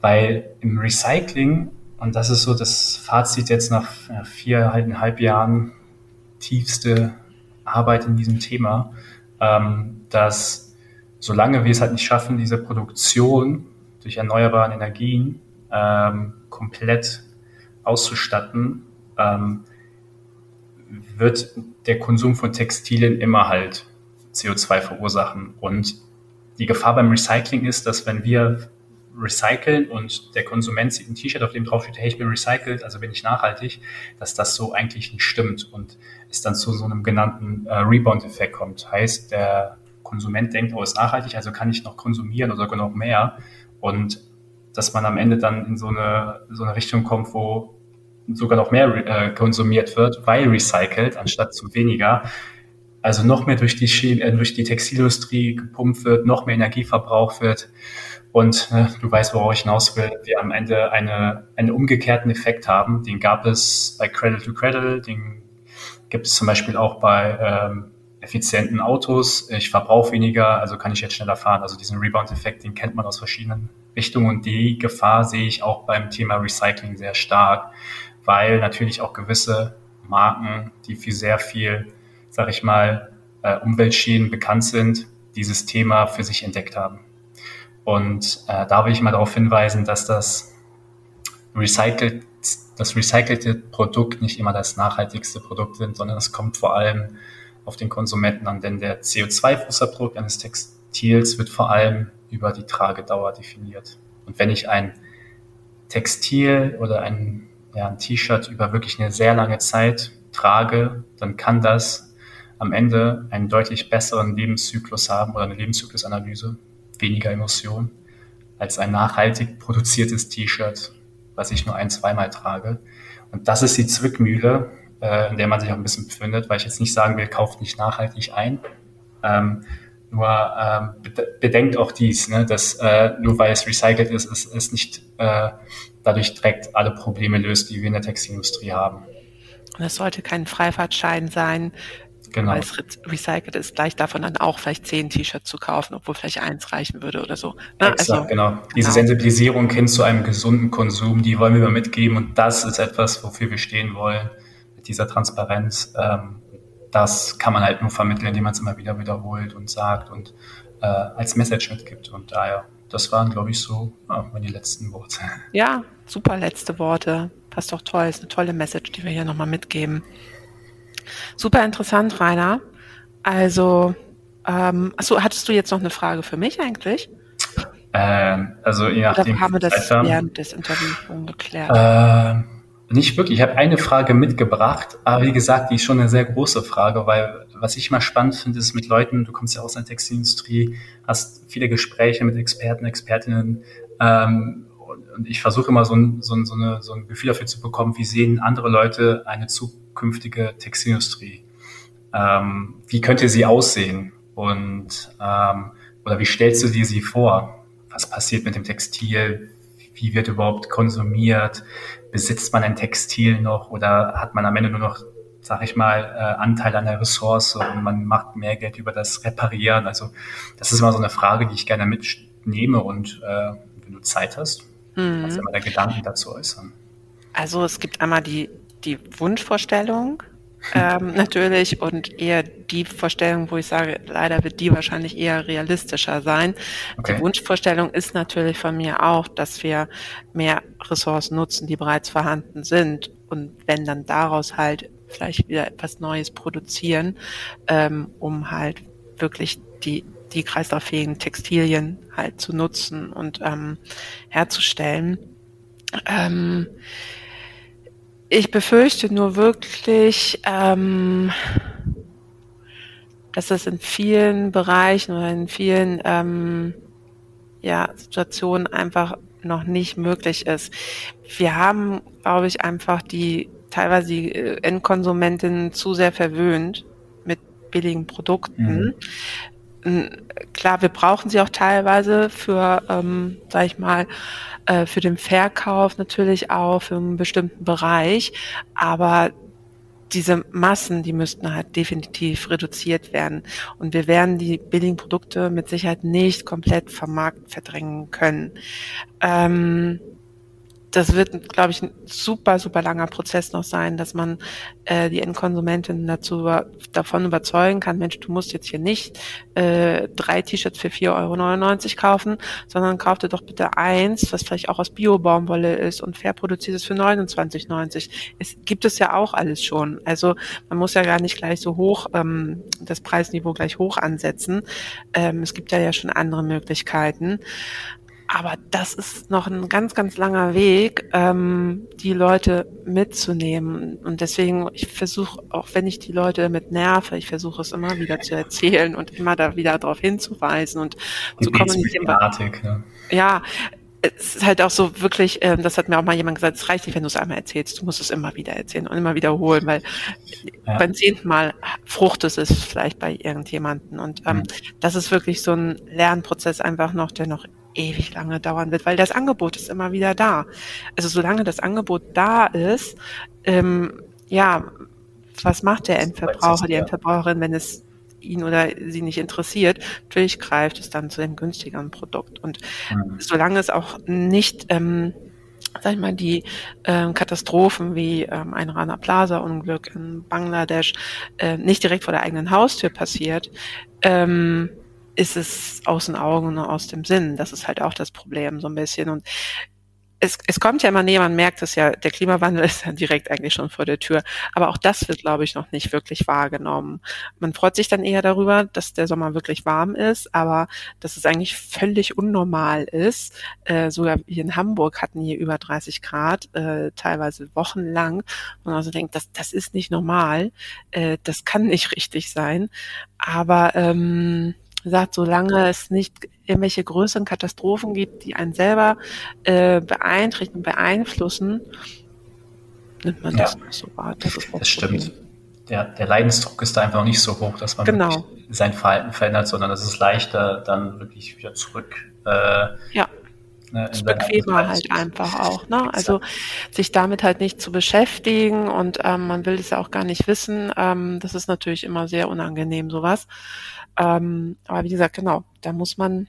Weil im Recycling, und das ist so das Fazit jetzt nach viereinhalb Jahren, tiefste Arbeit in diesem Thema, ähm, dass solange wir es halt nicht schaffen, diese Produktion durch erneuerbare Energien ähm, komplett auszustatten, ähm, wird der Konsum von Textilien immer halt CO2 verursachen. Und die Gefahr beim Recycling ist, dass wenn wir recyceln und der Konsument sieht ein T-Shirt, auf dem drauf steht, hey, ich bin recycelt, also bin ich nachhaltig, dass das so eigentlich nicht stimmt und es dann zu so einem genannten äh, Rebound-Effekt kommt. Heißt, der Konsument denkt, oh, ist nachhaltig, also kann ich noch konsumieren oder sogar noch mehr. Und dass man am Ende dann in so eine, so eine Richtung kommt, wo sogar noch mehr äh, konsumiert wird, weil recycelt, anstatt zu weniger. Also noch mehr durch die, äh, durch die Textilindustrie gepumpt wird, noch mehr Energie verbraucht wird. Und äh, du weißt, worauf ich hinaus will, wir am Ende eine, einen umgekehrten Effekt haben. Den gab es bei Cradle to Cradle, den gibt es zum Beispiel auch bei ähm, effizienten Autos. Ich verbrauche weniger, also kann ich jetzt schneller fahren. Also diesen Rebound-Effekt, den kennt man aus verschiedenen Richtungen. Und die Gefahr sehe ich auch beim Thema Recycling sehr stark, weil natürlich auch gewisse Marken, die für sehr viel, sag ich mal, äh, Umweltschäden bekannt sind, dieses Thema für sich entdeckt haben. Und äh, da will ich mal darauf hinweisen, dass das recycelt, das recycelte Produkt nicht immer das nachhaltigste Produkt sind, sondern es kommt vor allem auf den Konsumenten an, denn der CO2-Fußabdruck eines Textils wird vor allem über die Tragedauer definiert. Und wenn ich ein Textil oder ein, ja, ein T-Shirt über wirklich eine sehr lange Zeit trage, dann kann das am Ende einen deutlich besseren Lebenszyklus haben oder eine Lebenszyklusanalyse, weniger Emissionen, als ein nachhaltig produziertes T-Shirt, was ich nur ein-, zweimal trage. Und das ist die Zwickmühle, äh, in der man sich auch ein bisschen befindet, weil ich jetzt nicht sagen will, kauft nicht nachhaltig ein. Ähm, nur ähm, bedenkt auch dies, ne, dass äh, nur weil es recycelt ist, es, es nicht äh, dadurch direkt alle Probleme löst, die wir in der Textilindustrie haben. Es sollte kein Freifahrtschein sein, genau. weil es recycelt ist, gleich davon dann auch vielleicht zehn T-Shirts zu kaufen, obwohl vielleicht eins reichen würde oder so. Ne? Exakt, also, genau. Diese genau. Sensibilisierung hin zu einem gesunden Konsum, die wollen wir mitgeben und das ist etwas, wofür wir stehen wollen dieser Transparenz, ähm, das kann man halt nur vermitteln, indem man es immer wieder wiederholt und sagt und äh, als Message mitgibt. Und daher, das waren, glaube ich, so ja, meine letzten Worte. Ja, super letzte Worte. Passt doch toll. Ist eine tolle Message, die wir hier nochmal mitgeben. Super interessant, Rainer. Also, ähm, achso, hattest du jetzt noch eine Frage für mich eigentlich? Ähm, also je nachdem. Oder haben wir das während des Interviews schon geklärt? Ähm, nicht wirklich. Ich habe eine Frage mitgebracht, aber wie gesagt, die ist schon eine sehr große Frage, weil was ich mal spannend finde, ist mit Leuten, du kommst ja aus der Textilindustrie, hast viele Gespräche mit Experten, Expertinnen ähm, und ich versuche immer so ein, so, ein, so, eine, so ein Gefühl dafür zu bekommen, wie sehen andere Leute eine zukünftige Textilindustrie? Ähm, wie könnte sie aussehen? Und ähm, oder wie stellst du dir sie vor? Was passiert mit dem Textil? Wie wird überhaupt konsumiert? besitzt man ein Textil noch oder hat man am Ende nur noch, sag ich mal, äh, Anteil an der Ressource und man macht mehr Geld über das Reparieren? Also das ist immer so eine Frage, die ich gerne mitnehme und äh, wenn du Zeit hast, mhm. kannst du immer der Gedanken dazu äußern. Also es gibt einmal die, die Wunschvorstellung, ähm, natürlich und eher die Vorstellung, wo ich sage, leider wird die wahrscheinlich eher realistischer sein. Okay. Die Wunschvorstellung ist natürlich von mir auch, dass wir mehr Ressourcen nutzen, die bereits vorhanden sind und wenn dann daraus halt vielleicht wieder etwas Neues produzieren, ähm, um halt wirklich die die kreislauffähigen Textilien halt zu nutzen und ähm, herzustellen. Ähm, ich befürchte nur wirklich, ähm, dass das in vielen Bereichen oder in vielen ähm, ja, Situationen einfach noch nicht möglich ist. Wir haben, glaube ich, einfach die teilweise die äh, Endkonsumentinnen zu sehr verwöhnt mit billigen Produkten. Mhm. Klar, wir brauchen sie auch teilweise für, ähm, sag ich mal, äh, für den Verkauf natürlich auch für einen bestimmten Bereich, aber diese Massen, die müssten halt definitiv reduziert werden. Und wir werden die billigen Produkte mit Sicherheit nicht komplett vom Markt verdrängen können. Ähm, das wird, glaube ich, ein super, super langer Prozess noch sein, dass man äh, die Endkonsumentin dazu davon überzeugen kann, Mensch, du musst jetzt hier nicht äh, drei T-Shirts für 4,99 Euro kaufen, sondern kauf dir doch bitte eins, was vielleicht auch aus Bio-Baumwolle ist und fair produziert ist für 29,90. Es gibt es ja auch alles schon. Also man muss ja gar nicht gleich so hoch, ähm, das Preisniveau gleich hoch ansetzen. Ähm, es gibt ja ja schon andere Möglichkeiten. Aber das ist noch ein ganz, ganz langer Weg, ähm, die Leute mitzunehmen. Und deswegen, ich versuche, auch wenn ich die Leute damit nerve, ich versuche es immer wieder zu erzählen und immer da wieder darauf hinzuweisen und die zu kommunizieren. Ne? Ja, es ist halt auch so wirklich, ähm, das hat mir auch mal jemand gesagt, es reicht nicht, wenn du es einmal erzählst, du musst es immer wieder erzählen und immer wiederholen, weil ja. beim zehnten Mal fruchtet es vielleicht bei irgendjemanden. Und ähm, mhm. das ist wirklich so ein Lernprozess einfach noch, der noch ewig lange dauern wird, weil das Angebot ist immer wieder da. Also solange das Angebot da ist, ähm, ja, was macht der Endverbraucher, die Endverbraucherin, wenn es ihn oder sie nicht interessiert, natürlich greift es dann zu dem günstigeren Produkt. Und mhm. solange es auch nicht, ähm, sag ich mal, die ähm, Katastrophen wie ähm, ein Rana Plaza Unglück in Bangladesch äh, nicht direkt vor der eigenen Haustür passiert, ähm, ist es aus den Augen und aus dem Sinn. Das ist halt auch das Problem so ein bisschen. Und es, es kommt ja immer näher, man merkt es ja, der Klimawandel ist ja direkt eigentlich schon vor der Tür. Aber auch das wird, glaube ich, noch nicht wirklich wahrgenommen. Man freut sich dann eher darüber, dass der Sommer wirklich warm ist, aber dass es eigentlich völlig unnormal ist. Äh, sogar hier in Hamburg hatten hier über 30 Grad, äh, teilweise wochenlang. Und also denkt, das, das ist nicht normal. Äh, das kann nicht richtig sein. Aber ähm, gesagt, solange es nicht irgendwelche größeren Katastrophen gibt, die einen selber äh, beeinträchtigen, beeinflussen, nimmt man ja. das nicht so wahr. Das, ist das stimmt. Der, der Leidensdruck ist da einfach noch nicht so hoch, dass man genau. sein Verhalten verändert, sondern es ist leichter, dann wirklich wieder zurück. Äh, ja. Ne, ist bequemer halt einfach auch. Ne? Also sich damit halt nicht zu beschäftigen und ähm, man will es ja auch gar nicht wissen. Ähm, das ist natürlich immer sehr unangenehm, sowas. Ähm, aber wie gesagt, genau, da muss man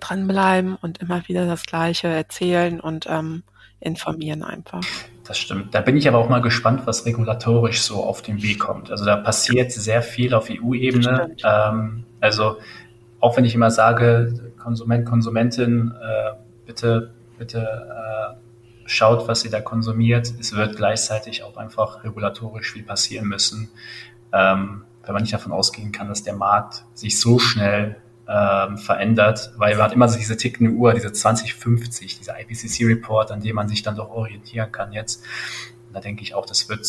dranbleiben und immer wieder das Gleiche erzählen und ähm, informieren einfach. Das stimmt. Da bin ich aber auch mal gespannt, was regulatorisch so auf den Weg kommt. Also da passiert sehr viel auf EU-Ebene. Ähm, also auch wenn ich immer sage, Konsument, Konsumentin, äh, bitte, bitte äh, schaut, was ihr da konsumiert. Es wird gleichzeitig auch einfach regulatorisch viel passieren müssen. Ähm, wenn man nicht davon ausgehen kann, dass der Markt sich so schnell ähm, verändert, weil man hat immer so diese tickende Uhr, diese 2050, dieser IPCC-Report, an dem man sich dann doch orientieren kann jetzt. Und da denke ich auch, das wird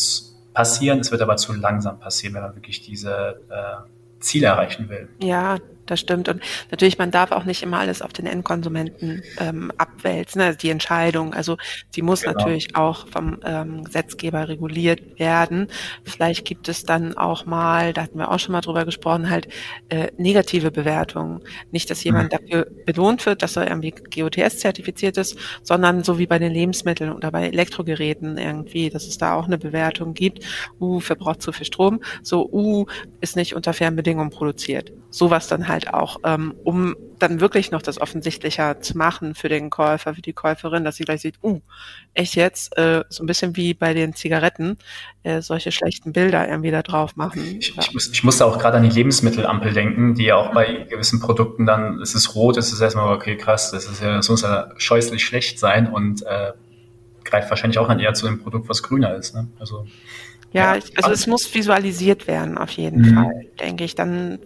passieren, es wird aber zu langsam passieren, wenn man wirklich diese äh, Ziele erreichen will. Ja, das stimmt. Und natürlich, man darf auch nicht immer alles auf den Endkonsumenten ähm, abwälzen, also die Entscheidung. Also sie muss genau. natürlich auch vom ähm, Gesetzgeber reguliert werden. Vielleicht gibt es dann auch mal, da hatten wir auch schon mal drüber gesprochen, halt äh, negative Bewertungen. Nicht, dass jemand mhm. dafür belohnt wird, dass er irgendwie GOTS zertifiziert ist, sondern so wie bei den Lebensmitteln oder bei Elektrogeräten irgendwie, dass es da auch eine Bewertung gibt. Uh, verbraucht zu viel Strom. So, uh, ist nicht unter fairen Bedingungen produziert. Sowas dann halt auch, ähm, um dann wirklich noch das offensichtlicher zu machen für den Käufer, für die Käuferin, dass sie gleich sieht, uh, echt jetzt, äh, so ein bisschen wie bei den Zigaretten, äh, solche schlechten Bilder irgendwie da drauf machen. Ich, ja. ich, muss, ich musste auch gerade an die Lebensmittelampel denken, die ja auch bei gewissen Produkten dann, es ist rot, es ist erstmal, okay, krass, das ist ja, das muss ja scheußlich schlecht sein und äh, greift wahrscheinlich auch dann eher zu dem Produkt, was grüner ist. Ne? Also ja, ja, also es muss visualisiert werden, auf jeden mhm. Fall, denke ich. Dann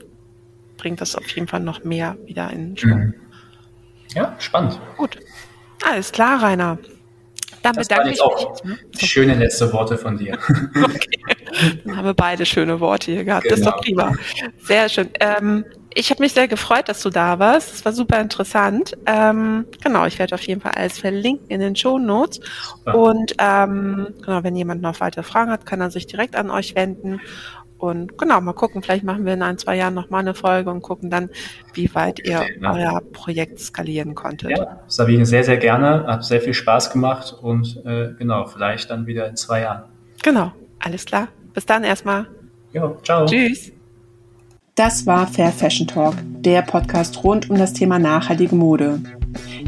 bringt das auf jeden Fall noch mehr wieder in Schwung. Mhm. Ja, spannend. Gut. Alles klar, Rainer. Dann das bedanke ich auch mich. Ne? Schöne letzte Worte von dir. Okay. Dann haben wir beide schöne Worte hier gehabt. Genau. Das ist doch genau. prima. Sehr schön. Ähm, ich habe mich sehr gefreut, dass du da warst. Es war super interessant. Ähm, genau, ich werde auf jeden Fall alles verlinken in den Show Notes. Und ähm, genau, wenn jemand noch weitere Fragen hat, kann er sich direkt an euch wenden. Und genau, mal gucken, vielleicht machen wir in ein, zwei Jahren nochmal eine Folge und gucken dann, wie weit ihr ja. euer Projekt skalieren konntet. Ja, Sabine, sehr, sehr gerne. Hat sehr viel Spaß gemacht und äh, genau, vielleicht dann wieder in zwei Jahren. Genau, alles klar. Bis dann erstmal. Jo, ciao. Tschüss. Das war Fair Fashion Talk, der Podcast rund um das Thema nachhaltige Mode.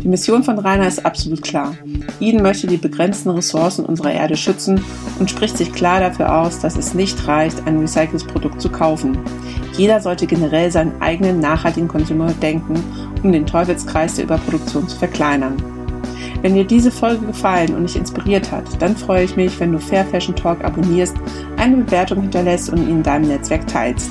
Die Mission von Rainer ist absolut klar. Eden möchte die begrenzten Ressourcen unserer Erde schützen und spricht sich klar dafür aus, dass es nicht reicht, ein recyceltes Produkt zu kaufen. Jeder sollte generell seinen eigenen nachhaltigen Konsum denken, um den Teufelskreis der Überproduktion zu verkleinern. Wenn dir diese Folge gefallen und dich inspiriert hat, dann freue ich mich, wenn du Fair Fashion Talk abonnierst, eine Bewertung hinterlässt und ihn in deinem Netzwerk teilst.